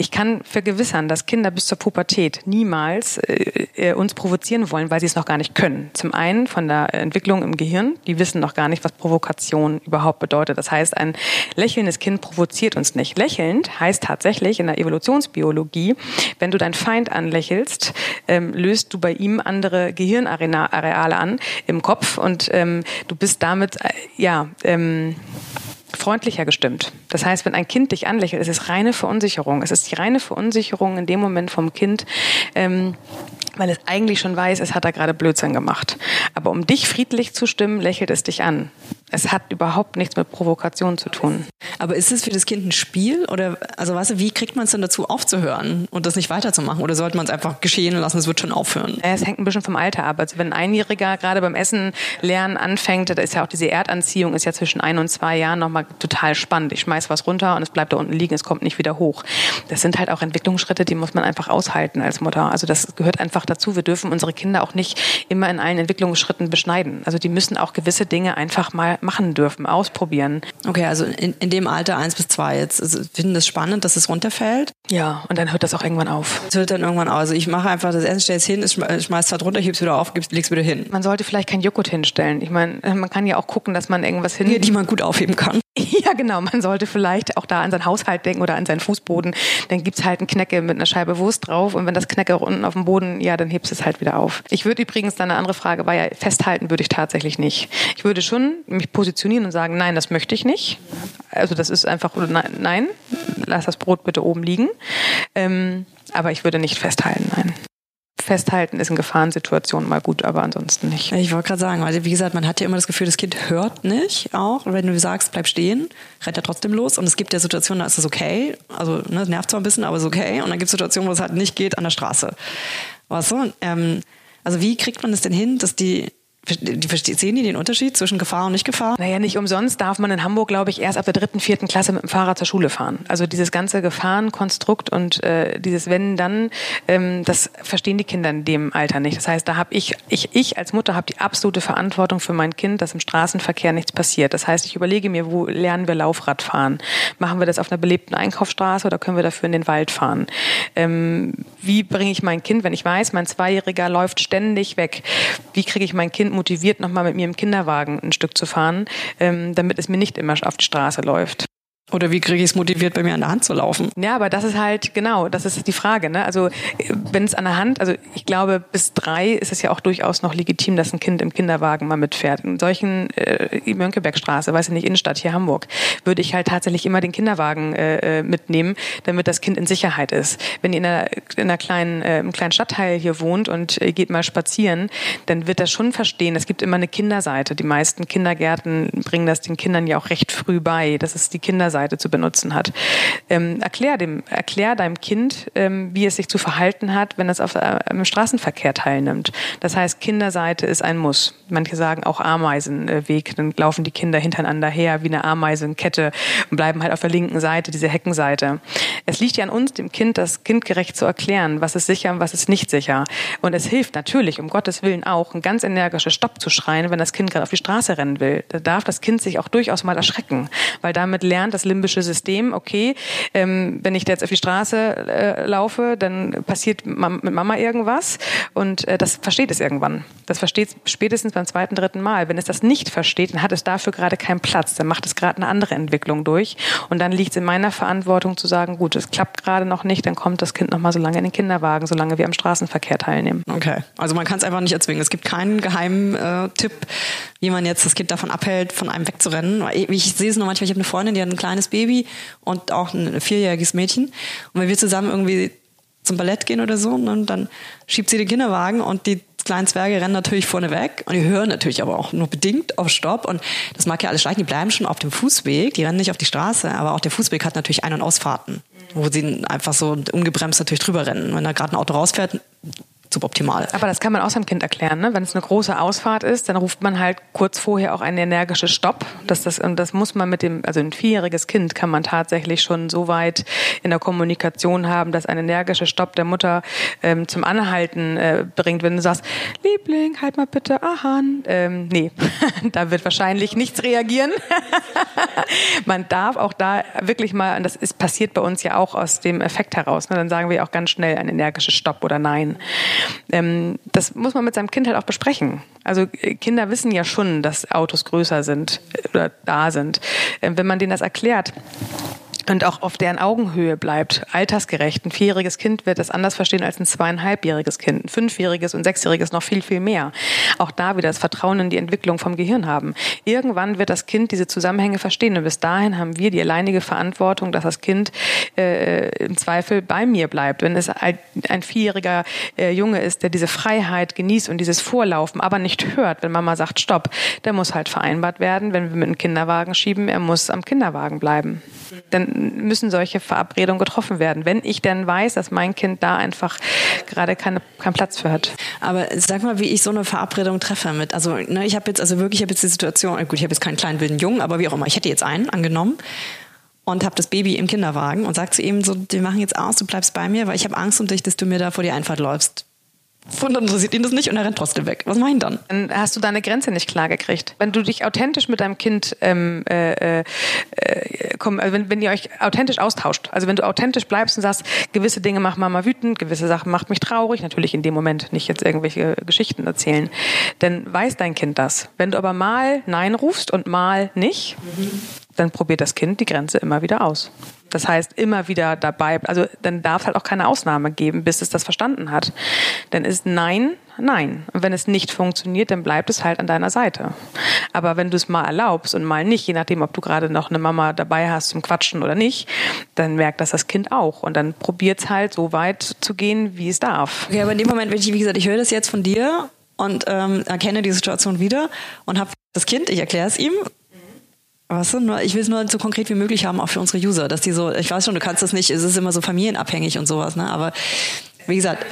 Ich kann vergewissern, dass Kinder bis zur Pubertät niemals äh, äh, uns provozieren wollen, weil sie es noch gar nicht können. Zum einen von der Entwicklung im Gehirn, die wissen noch gar nicht, was Provokation überhaupt bedeutet. Das heißt, ein lächelndes Kind provoziert uns nicht. Lächelnd heißt tatsächlich in der Evolutionsbiologie, wenn du deinen Feind anlächelst, ähm, löst du bei ihm andere Gehirnareale an im Kopf und ähm, du bist damit äh, ja ähm, freundlicher gestimmt. Das heißt, wenn ein Kind dich anlächelt, ist es reine Verunsicherung. Es ist die reine Verunsicherung in dem Moment vom Kind, ähm, weil es eigentlich schon weiß, es hat da gerade Blödsinn gemacht. Aber um dich friedlich zu stimmen, lächelt es dich an. Es hat überhaupt nichts mit Provokation zu tun. Aber ist es für das Kind ein Spiel oder also weißt du, wie kriegt man es denn dazu aufzuhören und das nicht weiterzumachen oder sollte man es einfach geschehen lassen, es wird schon aufhören? Es hängt ein bisschen vom Alter ab. Also wenn ein Einjähriger gerade beim Essen lernen anfängt, da ist ja auch diese Erdanziehung ist ja zwischen ein und zwei Jahren nochmal total spannend. Ich schmeiß was runter und es bleibt da unten liegen, es kommt nicht wieder hoch. Das sind halt auch Entwicklungsschritte, die muss man einfach aushalten als Mutter. Also das gehört einfach dazu. Wir dürfen unsere Kinder auch nicht immer in allen Entwicklungsschritten beschneiden. Also die müssen auch gewisse Dinge einfach mal machen dürfen, ausprobieren. Okay, also in, in dem Alter eins bis zwei jetzt also finden das spannend, dass es runterfällt. Ja, und dann hört das auch irgendwann auf. Es hört dann irgendwann auf. Also ich mache einfach das Essen, stelle es hin, ich schmeiß es halt runter, ich es wieder auf, leg's wieder hin. Man sollte vielleicht kein Joghurt hinstellen. Ich meine, man kann ja auch gucken, dass man irgendwas hin... Die, die man gut aufheben kann. Ja, genau. Man sollte vielleicht auch da an seinen Haushalt denken oder an seinen Fußboden. Dann gibt's halt einen Knecke mit einer Scheibe Wurst drauf und wenn das Knecke unten auf dem Boden, ja, dann hebst du es halt wieder auf. Ich würde übrigens, dann eine andere Frage war ja, festhalten würde ich tatsächlich nicht. Ich würde schon mich positionieren und sagen, nein, das möchte ich nicht. Also das ist einfach, nein, lass das Brot bitte oben liegen. Ähm, aber ich würde nicht festhalten, nein festhalten ist in Gefahrensituationen mal gut, aber ansonsten nicht. Ich wollte gerade sagen, weil wie gesagt, man hat ja immer das Gefühl, das Kind hört nicht auch. Und wenn du sagst, bleib stehen, rennt er trotzdem los. Und es gibt ja Situationen, da ist es okay. Also ne, nervt zwar ein bisschen, aber es ist okay. Und dann gibt es Situationen, wo es halt nicht geht an der Straße. Weißt du? Ähm, also wie kriegt man es denn hin, dass die, sehen die den Unterschied zwischen Gefahr und Nicht-Gefahr? Naja, nicht umsonst darf man in Hamburg, glaube ich, erst ab der dritten, vierten Klasse mit dem Fahrrad zur Schule fahren. Also dieses ganze Gefahrenkonstrukt und äh, dieses Wenn, dann, ähm, das verstehen die Kinder in dem Alter nicht. Das heißt, da habe ich, ich, ich als Mutter habe die absolute Verantwortung für mein Kind, dass im Straßenverkehr nichts passiert. Das heißt, ich überlege mir, wo lernen wir Laufrad fahren? Machen wir das auf einer belebten Einkaufsstraße oder können wir dafür in den Wald fahren? Ähm, wie bringe ich mein Kind, wenn ich weiß, mein Zweijähriger läuft ständig weg? Wie kriege ich mein Kind motiviert, nochmal mit mir im Kinderwagen ein Stück zu fahren, ähm, damit es mir nicht immer auf die Straße läuft. Oder wie kriege ich es motiviert, bei mir an der Hand zu laufen? Ja, aber das ist halt, genau, das ist die Frage. Ne? Also wenn es an der Hand, also ich glaube, bis drei ist es ja auch durchaus noch legitim, dass ein Kind im Kinderwagen mal mitfährt. In solchen äh, Mönckebergstraße, weiß ich nicht, Innenstadt hier Hamburg, würde ich halt tatsächlich immer den Kinderwagen äh, äh, mitnehmen, damit das Kind in Sicherheit ist. Wenn ihr in einer, in einer kleinen, äh, im kleinen Stadtteil hier wohnt und äh, geht mal spazieren, dann wird das schon verstehen. Es gibt immer eine Kinderseite. Die meisten Kindergärten bringen das den Kindern ja auch recht früh bei. Das ist die Kinderseite Seite zu benutzen hat. Ähm, erklär, dem, erklär deinem Kind, ähm, wie es sich zu verhalten hat, wenn es auf äh, Straßenverkehr teilnimmt. Das heißt, Kinderseite ist ein Muss. Manche sagen auch Ameisenweg. Dann laufen die Kinder hintereinander her wie eine Ameisenkette und bleiben halt auf der linken Seite, diese Heckenseite. Es liegt ja an uns, dem Kind das kindgerecht zu erklären, was ist sicher und was ist nicht sicher. Und es hilft natürlich, um Gottes Willen auch, ein ganz energisches Stopp zu schreien, wenn das Kind gerade auf die Straße rennen will. Da darf das Kind sich auch durchaus mal erschrecken, weil damit lernt das limbische System, okay, ähm, wenn ich da jetzt auf die Straße äh, laufe, dann passiert mit Mama irgendwas und äh, das versteht es irgendwann. Das versteht es spätestens beim zweiten, dritten Mal. Wenn es das nicht versteht, dann hat es dafür gerade keinen Platz. Dann macht es gerade eine andere Entwicklung durch und dann liegt es in meiner Verantwortung zu sagen, gut, es klappt gerade noch nicht, dann kommt das Kind noch mal so lange in den Kinderwagen, solange wir am Straßenverkehr teilnehmen. Okay, also man kann es einfach nicht erzwingen. Es gibt keinen geheimen äh, Tipp, wie man jetzt das Kind davon abhält, von einem wegzurennen. Ich, sehe es nur manchmal, ich habe eine Freundin, die hat ein kleines Baby und auch ein vierjähriges Mädchen. Und wenn wir zusammen irgendwie zum Ballett gehen oder so, ne, dann schiebt sie den Kinderwagen und die kleinen Zwerge rennen natürlich vorne weg und die hören natürlich aber auch nur bedingt auf Stopp und das mag ja alles schleichen, die bleiben schon auf dem Fußweg, die rennen nicht auf die Straße, aber auch der Fußweg hat natürlich Ein- und Ausfahrten, wo sie einfach so ungebremst natürlich drüber rennen. Wenn da gerade ein Auto rausfährt, suboptimal. Aber das kann man auch seinem Kind erklären, ne? Wenn es eine große Ausfahrt ist, dann ruft man halt kurz vorher auch ein energisches Stopp. Das, das, und das muss man mit dem, also ein vierjähriges Kind kann man tatsächlich schon so weit in der Kommunikation haben, dass ein energischer Stopp der Mutter ähm, zum Anhalten äh, bringt, wenn du sagst, Liebling, halt mal bitte Ahan. Ähm, nee, da wird wahrscheinlich nichts reagieren. man darf auch da wirklich mal, und das ist passiert bei uns ja auch aus dem Effekt heraus, ne? dann sagen wir auch ganz schnell ein energisches Stopp oder Nein. Ähm, das muss man mit seinem Kind halt auch besprechen. Also äh, Kinder wissen ja schon, dass Autos größer sind äh, oder da sind. Ähm, wenn man denen das erklärt, und auch auf deren Augenhöhe bleibt, altersgerecht. Ein vierjähriges Kind wird das anders verstehen als ein zweieinhalbjähriges Kind. Ein fünfjähriges und sechsjähriges noch viel, viel mehr. Auch da wieder das Vertrauen in die Entwicklung vom Gehirn haben. Irgendwann wird das Kind diese Zusammenhänge verstehen und bis dahin haben wir die alleinige Verantwortung, dass das Kind äh, im Zweifel bei mir bleibt. Wenn es ein, vierjähriger äh, Junge ist, der diese Freiheit genießt und dieses Vorlaufen, aber nicht hört, wenn Mama sagt Stopp, der muss halt vereinbart werden, wenn wir mit einem Kinderwagen schieben, er muss am Kinderwagen bleiben. Denn müssen solche Verabredungen getroffen werden, wenn ich denn weiß, dass mein Kind da einfach gerade keine, keinen Platz für hat. Aber sag mal, wie ich so eine Verabredung treffe mit, also ne, ich habe jetzt, also wirklich, ich habe jetzt die Situation, gut, ich habe jetzt keinen kleinen wilden Jungen, aber wie auch immer, ich hätte jetzt einen angenommen und habe das Baby im Kinderwagen und sag zu ihm so, wir machen jetzt aus, du bleibst bei mir, weil ich habe Angst um dich, dass du mir da vor die Einfahrt läufst. Und dann interessiert ihn das nicht und er rennt trotzdem weg. Was ich dann? Dann hast du deine Grenze nicht klar gekriegt. Wenn du dich authentisch mit deinem Kind, ähm, äh, äh, komm, also wenn, wenn ihr euch authentisch austauscht, also wenn du authentisch bleibst und sagst, gewisse Dinge machen Mama wütend, gewisse Sachen macht mich traurig, natürlich in dem Moment nicht jetzt irgendwelche Geschichten erzählen, dann weiß dein Kind das. Wenn du aber mal Nein rufst und mal nicht, mhm. dann probiert das Kind die Grenze immer wieder aus. Das heißt, immer wieder dabei, also dann darf halt auch keine Ausnahme geben, bis es das verstanden hat. Dann ist Nein, Nein. Und wenn es nicht funktioniert, dann bleibt es halt an deiner Seite. Aber wenn du es mal erlaubst und mal nicht, je nachdem, ob du gerade noch eine Mama dabei hast zum Quatschen oder nicht, dann merkt das das Kind auch. Und dann probiert es halt so weit zu gehen, wie es darf. Okay, aber in dem Moment, wenn ich, wie gesagt, ich höre das jetzt von dir und ähm, erkenne die Situation wieder und habe das Kind, ich erkläre es ihm Weißt du, nur, ich will es nur so konkret wie möglich haben, auch für unsere User, dass die so, ich weiß schon, du kannst das nicht, es ist immer so familienabhängig und sowas, ne? Aber wie gesagt,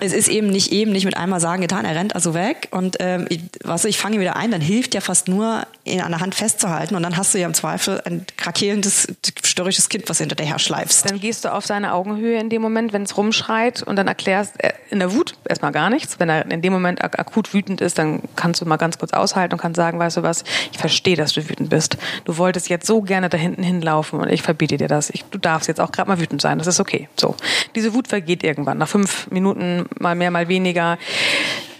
es ist eben nicht eben nicht mit einmal sagen getan, er rennt also weg und ähm, ich, was ich fange wieder ein, dann hilft ja fast nur ihn an der Hand festzuhalten und dann hast du ja im Zweifel ein krakelendes störrisches Kind, was hinter her schleifst. Dann gehst du auf seine Augenhöhe in dem Moment, wenn es rumschreit und dann erklärst äh, in der Wut erstmal gar nichts. Wenn er in dem Moment ak akut wütend ist, dann kannst du mal ganz kurz aushalten und kannst sagen, weißt du was, ich verstehe, dass du wütend bist. Du wolltest jetzt so gerne da hinten hinlaufen und ich verbiete dir das. Ich, du darfst jetzt auch gerade mal wütend sein, das ist okay. So, diese Wut vergeht irgendwann. Nach fünf Minuten mal mehr, mal weniger.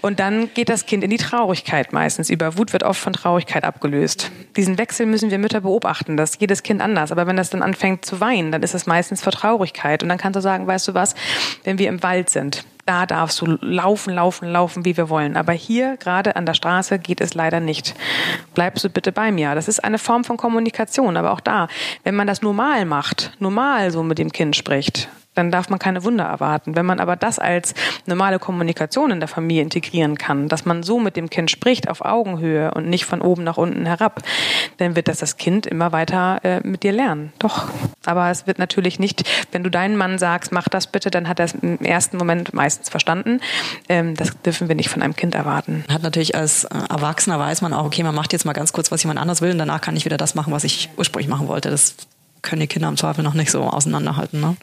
Und dann geht das Kind in die Traurigkeit meistens über. Wut wird oft von Traurigkeit abgelöst. Diesen Wechsel müssen wir Mütter beobachten. Das jedes Kind anders. Aber wenn das dann anfängt zu weinen, dann ist es meistens vor Traurigkeit. Und dann kannst du sagen, weißt du was, wenn wir im Wald sind, da darfst du laufen, laufen, laufen, wie wir wollen. Aber hier, gerade an der Straße, geht es leider nicht. Bleibst du bitte bei mir. Das ist eine Form von Kommunikation. Aber auch da, wenn man das normal macht, normal so mit dem Kind spricht, dann darf man keine Wunder erwarten. Wenn man aber das als normale Kommunikation in der Familie integrieren kann, dass man so mit dem Kind spricht auf Augenhöhe und nicht von oben nach unten herab, dann wird das das Kind immer weiter äh, mit dir lernen. Doch. Aber es wird natürlich nicht, wenn du deinen Mann sagst, mach das bitte, dann hat er es im ersten Moment meistens verstanden. Ähm, das dürfen wir nicht von einem Kind erwarten. Hat natürlich als äh, Erwachsener weiß man auch, okay, man macht jetzt mal ganz kurz, was jemand anders will und danach kann ich wieder das machen, was ich ursprünglich machen wollte. Das können die Kinder im Zweifel noch nicht so auseinanderhalten. Ne?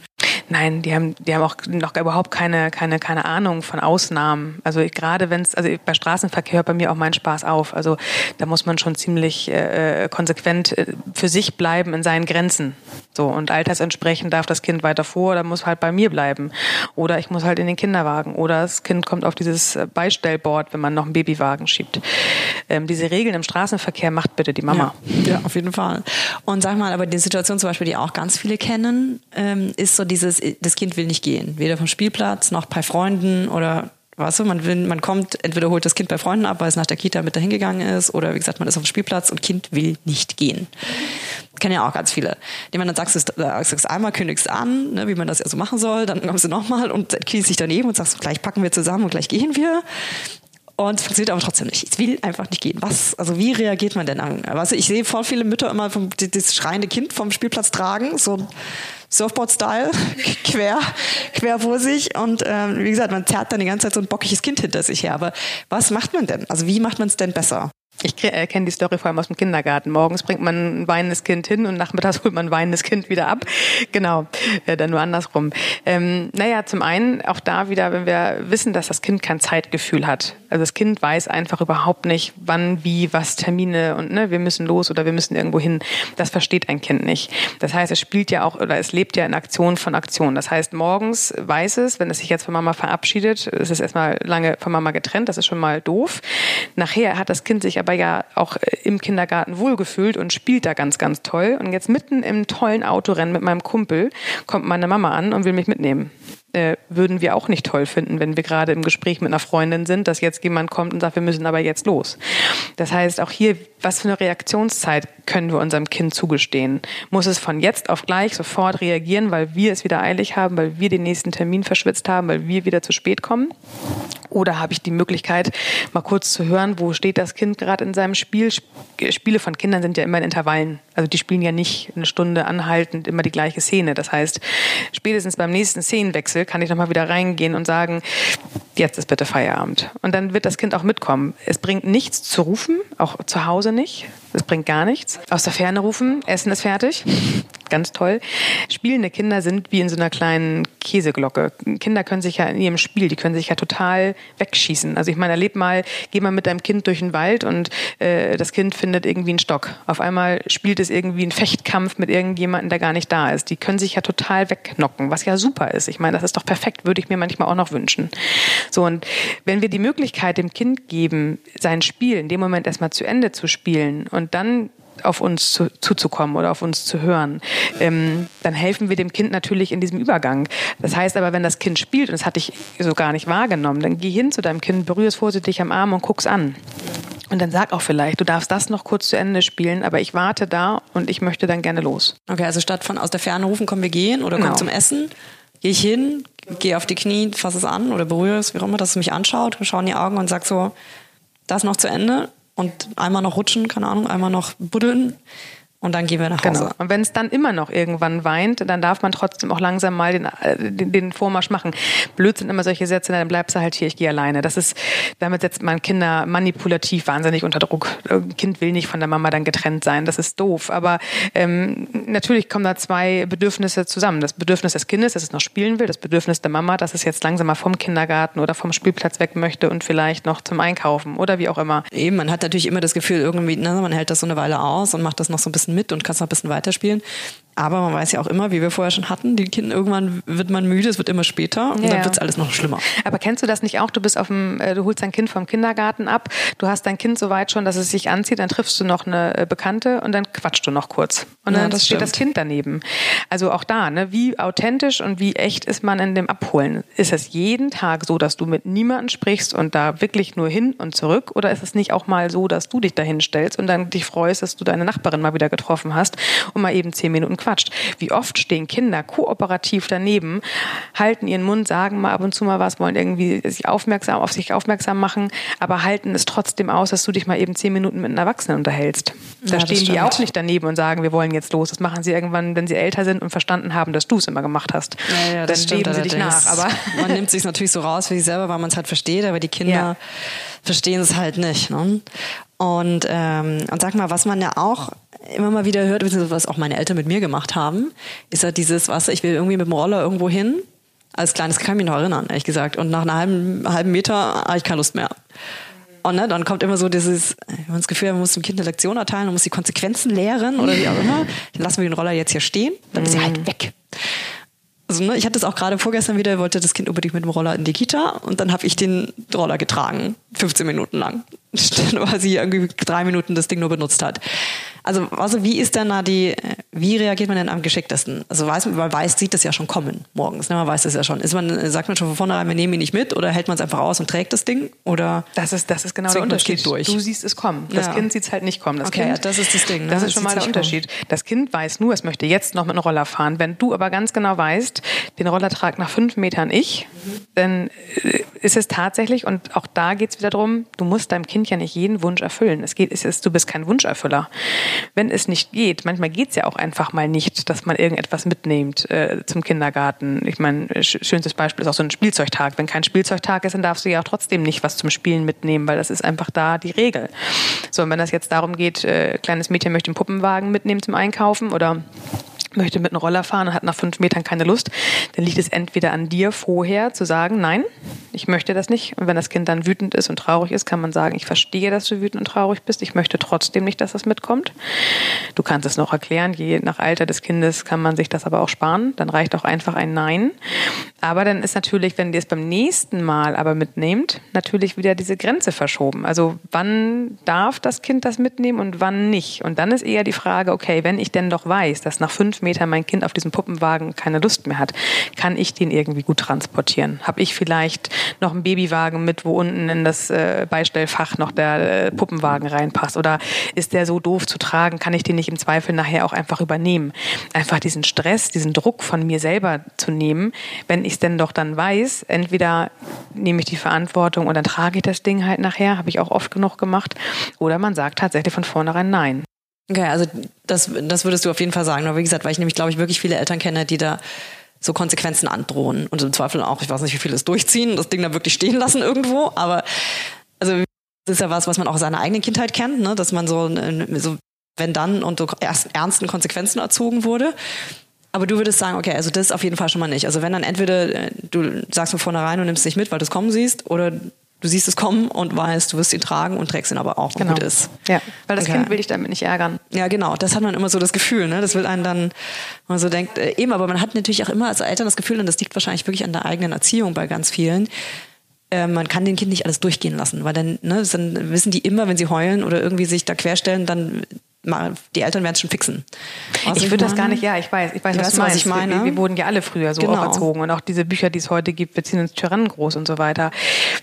Nein, die haben, die haben auch noch überhaupt keine, keine, keine Ahnung von Ausnahmen. Also gerade wenn es, also bei Straßenverkehr hört bei mir auch mein Spaß auf. Also da muss man schon ziemlich äh, konsequent äh, für sich bleiben in seinen Grenzen. So und altersentsprechend darf das Kind weiter vor oder muss halt bei mir bleiben. Oder ich muss halt in den Kinderwagen. Oder das Kind kommt auf dieses äh, Beistellboard, wenn man noch einen Babywagen schiebt. Ähm, diese Regeln im Straßenverkehr macht bitte die Mama. Ja, ja, auf jeden Fall. Und sag mal, aber die Situation zum Beispiel, die auch ganz viele kennen, ähm, ist so dieses das, das Kind will nicht gehen. Weder vom Spielplatz noch bei Freunden oder Weißt du, man, will, man kommt, entweder holt das Kind bei Freunden ab, weil es nach der Kita mit dahin gegangen ist, oder wie gesagt, man ist auf dem Spielplatz und Kind will nicht gehen. Kennen ja auch ganz viele. Die man dann sagst, du sagst einmal, kündigst an, ne, wie man das ja so machen soll, dann kommst du nochmal und kniest dich daneben und sagst, gleich packen wir zusammen und gleich gehen wir. Und es funktioniert aber trotzdem nicht. Es will einfach nicht gehen. Was, also wie reagiert man denn an? Weißt du, ich sehe voll viele Mütter immer vom, das schreiende Kind vom Spielplatz tragen, so Surfboard-Style, quer, quer vor sich. Und ähm, wie gesagt, man zerrt dann die ganze Zeit so ein bockiges Kind hinter sich her. Aber was macht man denn? Also wie macht man es denn besser? Ich äh, kenne die Story vor allem aus dem Kindergarten. Morgens bringt man ein weinendes Kind hin und nachmittags holt man ein weinendes Kind wieder ab. Genau, äh, dann nur andersrum. Ähm, naja, zum einen auch da wieder, wenn wir wissen, dass das Kind kein Zeitgefühl hat. Also das Kind weiß einfach überhaupt nicht, wann, wie, was, Termine und ne, wir müssen los oder wir müssen irgendwo hin. Das versteht ein Kind nicht. Das heißt, es spielt ja auch oder es lebt ja in Aktion von Aktion. Das heißt, morgens weiß es, wenn es sich jetzt von Mama verabschiedet, ist es erstmal lange von Mama getrennt, das ist schon mal doof. Nachher hat das Kind sich aber ja auch äh, im Kindergarten wohlgefühlt und spielt da ganz, ganz toll. Und jetzt mitten im tollen Autorennen mit meinem Kumpel kommt meine Mama an und will mich mitnehmen äh, würden wir auch nicht toll finden, wenn wir gerade im Gespräch mit einer Freundin sind, dass jetzt jemand kommt und sagt, wir müssen aber jetzt los. Das heißt, auch hier, was für eine Reaktionszeit können wir unserem Kind zugestehen? Muss es von jetzt auf gleich sofort reagieren, weil wir es wieder eilig haben, weil wir den nächsten Termin verschwitzt haben, weil wir wieder zu spät kommen? Oder habe ich die Möglichkeit, mal kurz zu hören, wo steht das Kind gerade in seinem Spiel? Spiele von Kindern sind ja immer in Intervallen. Also die spielen ja nicht eine Stunde anhaltend immer die gleiche Szene. Das heißt, spätestens beim nächsten Szenenwechsel kann ich nochmal wieder reingehen und sagen, jetzt ist bitte Feierabend. Und dann wird das Kind auch mitkommen. Es bringt nichts zu rufen, auch zu Hause nicht. Es bringt gar nichts. Aus der Ferne rufen, Essen ist fertig. Ganz toll. Spielende Kinder sind wie in so einer kleinen Käseglocke. Kinder können sich ja in ihrem Spiel, die können sich ja total wegschießen. Also ich meine, erleb mal, geh mal mit deinem Kind durch den Wald und äh, das Kind findet irgendwie einen Stock. Auf einmal spielt es irgendwie einen Fechtkampf mit irgendjemandem, der gar nicht da ist. Die können sich ja total wegknocken, was ja super ist. Ich meine, das ist doch perfekt, würde ich mir manchmal auch noch wünschen. So, und wenn wir die Möglichkeit dem Kind geben, sein Spiel in dem Moment erstmal zu Ende zu spielen und dann auf uns zu, zuzukommen oder auf uns zu hören, ähm, dann helfen wir dem Kind natürlich in diesem Übergang. Das heißt aber, wenn das Kind spielt und das hatte ich so gar nicht wahrgenommen, dann geh hin zu deinem Kind, berühr es vorsichtig am Arm und guck's an. Und dann sag auch vielleicht, du darfst das noch kurz zu Ende spielen, aber ich warte da und ich möchte dann gerne los. Okay, also statt von aus der Ferne rufen, komm, wir gehen oder komm genau. zum Essen, gehe ich hin, gehe auf die Knie, fasse es an oder berühre es, wie auch immer, dass es mich anschaut, schau in die Augen und sag so, das noch zu Ende und einmal noch rutschen, keine Ahnung, einmal noch buddeln und dann gehen wir nach Hause. Genau. Und wenn es dann immer noch irgendwann weint, dann darf man trotzdem auch langsam mal den, äh, den, den Vormarsch machen. Blöd sind immer solche Sätze, dann bleibst du halt hier, ich gehe alleine. Das ist, damit setzt man Kinder manipulativ wahnsinnig unter Druck. Ein Kind will nicht von der Mama dann getrennt sein. Das ist doof. Aber ähm, natürlich kommen da zwei Bedürfnisse zusammen. Das Bedürfnis des Kindes, dass es noch spielen will, das Bedürfnis der Mama, dass es jetzt langsam mal vom Kindergarten oder vom Spielplatz weg möchte und vielleicht noch zum Einkaufen oder wie auch immer. Eben, man hat natürlich immer das Gefühl, irgendwie, ne, man hält das so eine Weile aus und macht das noch so ein bisschen mit und kannst noch ein bisschen weiterspielen. Aber man weiß ja auch immer, wie wir vorher schon hatten, die Kinder, irgendwann wird man müde, es wird immer später und ja. dann wird es alles noch schlimmer. Aber kennst du das nicht auch? Du bist auf dem, äh, du holst dein Kind vom Kindergarten ab, du hast dein Kind so weit schon, dass es sich anzieht, dann triffst du noch eine äh, Bekannte und dann quatschst du noch kurz. Und dann das steht stimmt. das Kind daneben. Also auch da, ne, wie authentisch und wie echt ist man in dem Abholen? Ist es jeden Tag so, dass du mit niemandem sprichst und da wirklich nur hin und zurück? Oder ist es nicht auch mal so, dass du dich dahin stellst und dann dich freust, dass du deine Nachbarin mal wieder getroffen hast und mal eben zehn Minuten quatscht? Wie oft stehen Kinder kooperativ daneben, halten ihren Mund, sagen mal ab und zu mal was, wollen irgendwie sich aufmerksam, auf sich aufmerksam machen, aber halten es trotzdem aus, dass du dich mal eben zehn Minuten mit einem Erwachsenen unterhältst. Da ja, stehen die auch nicht daneben und sagen, wir wollen jetzt los. Das machen sie irgendwann, wenn sie älter sind und verstanden haben, dass du es immer gemacht hast. Ja, ja, Dann geben sie dich nach. Aber man nimmt sich natürlich so raus sich selber, weil man es halt versteht, aber die Kinder ja. verstehen es halt nicht. Ne? Und, ähm, und sag mal, was man ja auch immer mal wieder hört, was auch meine Eltern mit mir gemacht haben, ist ja dieses, was, ich will irgendwie mit dem Roller irgendwo hin. Als kleines kann ich mich noch erinnern, ehrlich gesagt. Und nach einem halben, halben Meter habe ich keine Lust mehr. Und ne, dann kommt immer so dieses, man hat das Gefühl, man muss dem Kind eine Lektion erteilen, man muss die Konsequenzen lehren oder wie auch immer. Dann lassen wir den Roller jetzt hier stehen, dann ist sie halt weg. Also, ne, ich hatte es auch gerade vorgestern wieder, wollte das Kind unbedingt mit dem Roller in die Kita und dann habe ich den Roller getragen, 15 Minuten lang, weil sie irgendwie drei Minuten das Ding nur benutzt hat. Also, also wie ist denn da die, wie reagiert man denn am geschicktesten? Also weiß man, man weiß, sieht das ja schon kommen morgens, ne? man weiß das ja schon. Ist man, sagt man schon von vornherein, wir nehmen ihn nicht mit oder hält man es einfach aus und trägt das Ding? Oder das ist, das ist genau der Unterschied. Durch? Du siehst es kommen. Das ja. Kind sieht es halt nicht kommen. Das okay, kind, das ist das Ding. Ne? Das, ist schon mal der Unterschied. Kommen. Das Kind weiß nur, es möchte jetzt noch mit einem Roller fahren. Wenn du aber ganz genau weißt, den Roller tragt nach fünf Metern ich, mhm. dann äh, ist es tatsächlich, und auch da geht es wieder darum, du musst deinem Kind ja nicht jeden Wunsch erfüllen. Es geht, es ist, du bist kein Wunscherfüller. Wenn es nicht geht, manchmal geht es ja auch einfach mal nicht, dass man irgendetwas mitnimmt äh, zum Kindergarten. Ich meine, schönstes Beispiel ist auch so ein Spielzeugtag. Wenn kein Spielzeugtag ist, dann darfst du ja auch trotzdem nicht was zum Spielen mitnehmen, weil das ist einfach da die Regel. So, und wenn das jetzt darum geht, äh, kleines Mädchen möchte einen Puppenwagen mitnehmen zum Einkaufen oder möchte mit einem Roller fahren und hat nach fünf Metern keine Lust, dann liegt es entweder an dir vorher zu sagen, nein, ich möchte das nicht. Und wenn das Kind dann wütend ist und traurig ist, kann man sagen, ich verstehe, dass du wütend und traurig bist. Ich möchte trotzdem nicht, dass das mitkommt. Du kannst es noch erklären. Je nach Alter des Kindes kann man sich das aber auch sparen. Dann reicht auch einfach ein Nein. Aber dann ist natürlich, wenn ihr es beim nächsten Mal aber mitnehmt, natürlich wieder diese Grenze verschoben. Also wann darf das Kind das mitnehmen und wann nicht? Und dann ist eher die Frage, okay, wenn ich denn doch weiß, dass nach fünf Meter mein Kind auf diesem Puppenwagen keine Lust mehr hat, kann ich den irgendwie gut transportieren? Habe ich vielleicht noch einen Babywagen mit, wo unten in das äh, Beistellfach noch der äh, Puppenwagen reinpasst? Oder ist der so doof zu tragen, kann ich den nicht im Zweifel nachher auch einfach übernehmen? Einfach diesen Stress, diesen Druck von mir selber zu nehmen, wenn ich es denn doch dann weiß, entweder nehme ich die Verantwortung und dann trage ich das Ding halt nachher, habe ich auch oft genug gemacht, oder man sagt tatsächlich von vornherein Nein. Okay, also das, das würdest du auf jeden Fall sagen. Aber wie gesagt, weil ich nämlich, glaube ich, wirklich viele Eltern kenne, die da so Konsequenzen androhen und im Zweifel auch, ich weiß nicht, wie viele es durchziehen, das Ding da wirklich stehen lassen irgendwo. Aber also das ist ja was, was man auch aus seiner eigenen Kindheit kennt, ne? dass man so, so wenn dann und so erst ernsten Konsequenzen erzogen wurde. Aber du würdest sagen, okay, also das auf jeden Fall schon mal nicht. Also wenn dann entweder äh, du sagst von vornherein und nimmst nicht mit, weil du es kommen siehst, oder du siehst es kommen und weißt, du wirst ihn tragen und trägst ihn aber auch, genau. gut ist. Ja, weil das okay. Kind will dich damit nicht ärgern. Ja, genau. Das hat man immer so das Gefühl, ne? Das will einen dann, man so denkt, äh, eben, aber man hat natürlich auch immer als Eltern das Gefühl, und das liegt wahrscheinlich wirklich an der eigenen Erziehung bei ganz vielen, äh, man kann den Kind nicht alles durchgehen lassen, weil dann, ne, dann wissen die immer, wenn sie heulen oder irgendwie sich da querstellen, dann die Eltern werden es schon fixen. Was ich, würde das gar nicht, ja, ich weiß, ich weiß, was, du meinst. was ich meine. Wir, wir, wurden ja alle früher so genau. erzogen und auch diese Bücher, die es heute gibt, wir ziehen uns Tyrannen groß und so weiter.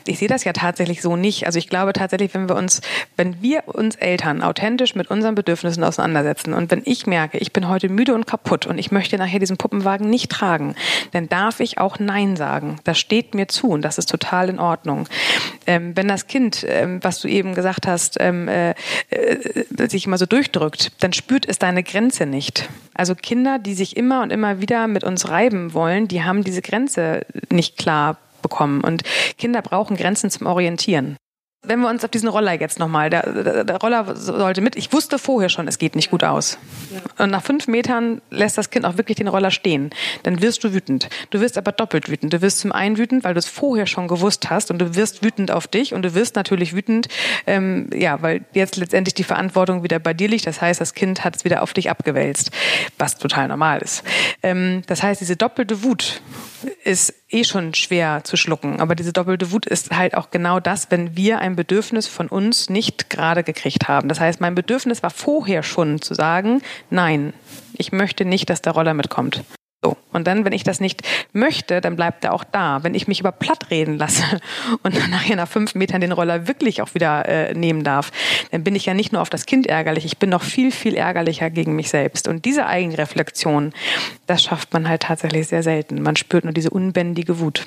Ich sehe das ja tatsächlich so nicht. Also ich glaube tatsächlich, wenn wir uns, wenn wir uns Eltern authentisch mit unseren Bedürfnissen auseinandersetzen und wenn ich merke, ich bin heute müde und kaputt und ich möchte nachher diesen Puppenwagen nicht tragen, dann darf ich auch Nein sagen. Das steht mir zu und das ist total in Ordnung. Ähm, wenn das Kind, ähm, was du eben gesagt hast, ähm, äh, äh, sich immer so durch durchdrückt, dann spürt es deine Grenze nicht. Also Kinder, die sich immer und immer wieder mit uns reiben wollen, die haben diese Grenze nicht klar bekommen. Und Kinder brauchen Grenzen zum Orientieren. Wenn wir uns auf diesen Roller jetzt nochmal, der, der, der, Roller sollte mit, ich wusste vorher schon, es geht nicht gut aus. Und nach fünf Metern lässt das Kind auch wirklich den Roller stehen. Dann wirst du wütend. Du wirst aber doppelt wütend. Du wirst zum einen wütend, weil du es vorher schon gewusst hast und du wirst wütend auf dich und du wirst natürlich wütend, ähm, ja, weil jetzt letztendlich die Verantwortung wieder bei dir liegt. Das heißt, das Kind hat es wieder auf dich abgewälzt, was total normal ist. Ähm, das heißt, diese doppelte Wut ist eh schon schwer zu schlucken. Aber diese doppelte Wut ist halt auch genau das, wenn wir ein Bedürfnis von uns nicht gerade gekriegt haben. Das heißt, mein Bedürfnis war vorher schon zu sagen, nein, ich möchte nicht, dass der Roller mitkommt. So. Und dann, wenn ich das nicht möchte, dann bleibt er auch da. Wenn ich mich über platt reden lasse und dann nachher nach fünf Metern den Roller wirklich auch wieder äh, nehmen darf, dann bin ich ja nicht nur auf das Kind ärgerlich, ich bin noch viel, viel ärgerlicher gegen mich selbst. Und diese Eigenreflexion, das schafft man halt tatsächlich sehr selten. Man spürt nur diese unbändige Wut.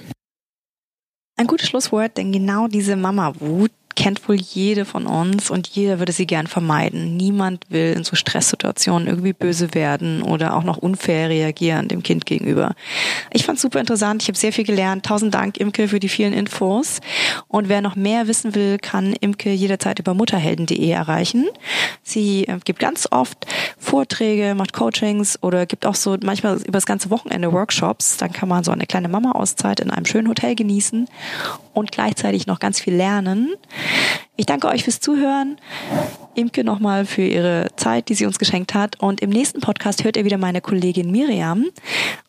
Ein gutes Schlusswort, denn genau diese Mama-Wut, kennt wohl jede von uns und jeder würde sie gern vermeiden. Niemand will in so Stresssituationen irgendwie böse werden oder auch noch unfair reagieren dem Kind gegenüber. Ich fand super interessant. Ich habe sehr viel gelernt. Tausend Dank, Imke, für die vielen Infos. Und wer noch mehr wissen will, kann Imke jederzeit über mutterhelden.de erreichen. Sie äh, gibt ganz oft Vorträge, macht Coachings oder gibt auch so manchmal über das ganze Wochenende Workshops. Dann kann man so eine kleine Mama-Auszeit in einem schönen Hotel genießen und gleichzeitig noch ganz viel lernen. Ich danke euch fürs Zuhören. Imke nochmal für ihre Zeit, die sie uns geschenkt hat. Und im nächsten Podcast hört ihr wieder meine Kollegin Miriam.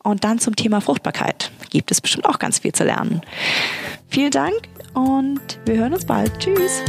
Und dann zum Thema Fruchtbarkeit. Gibt es bestimmt auch ganz viel zu lernen. Vielen Dank und wir hören uns bald. Tschüss.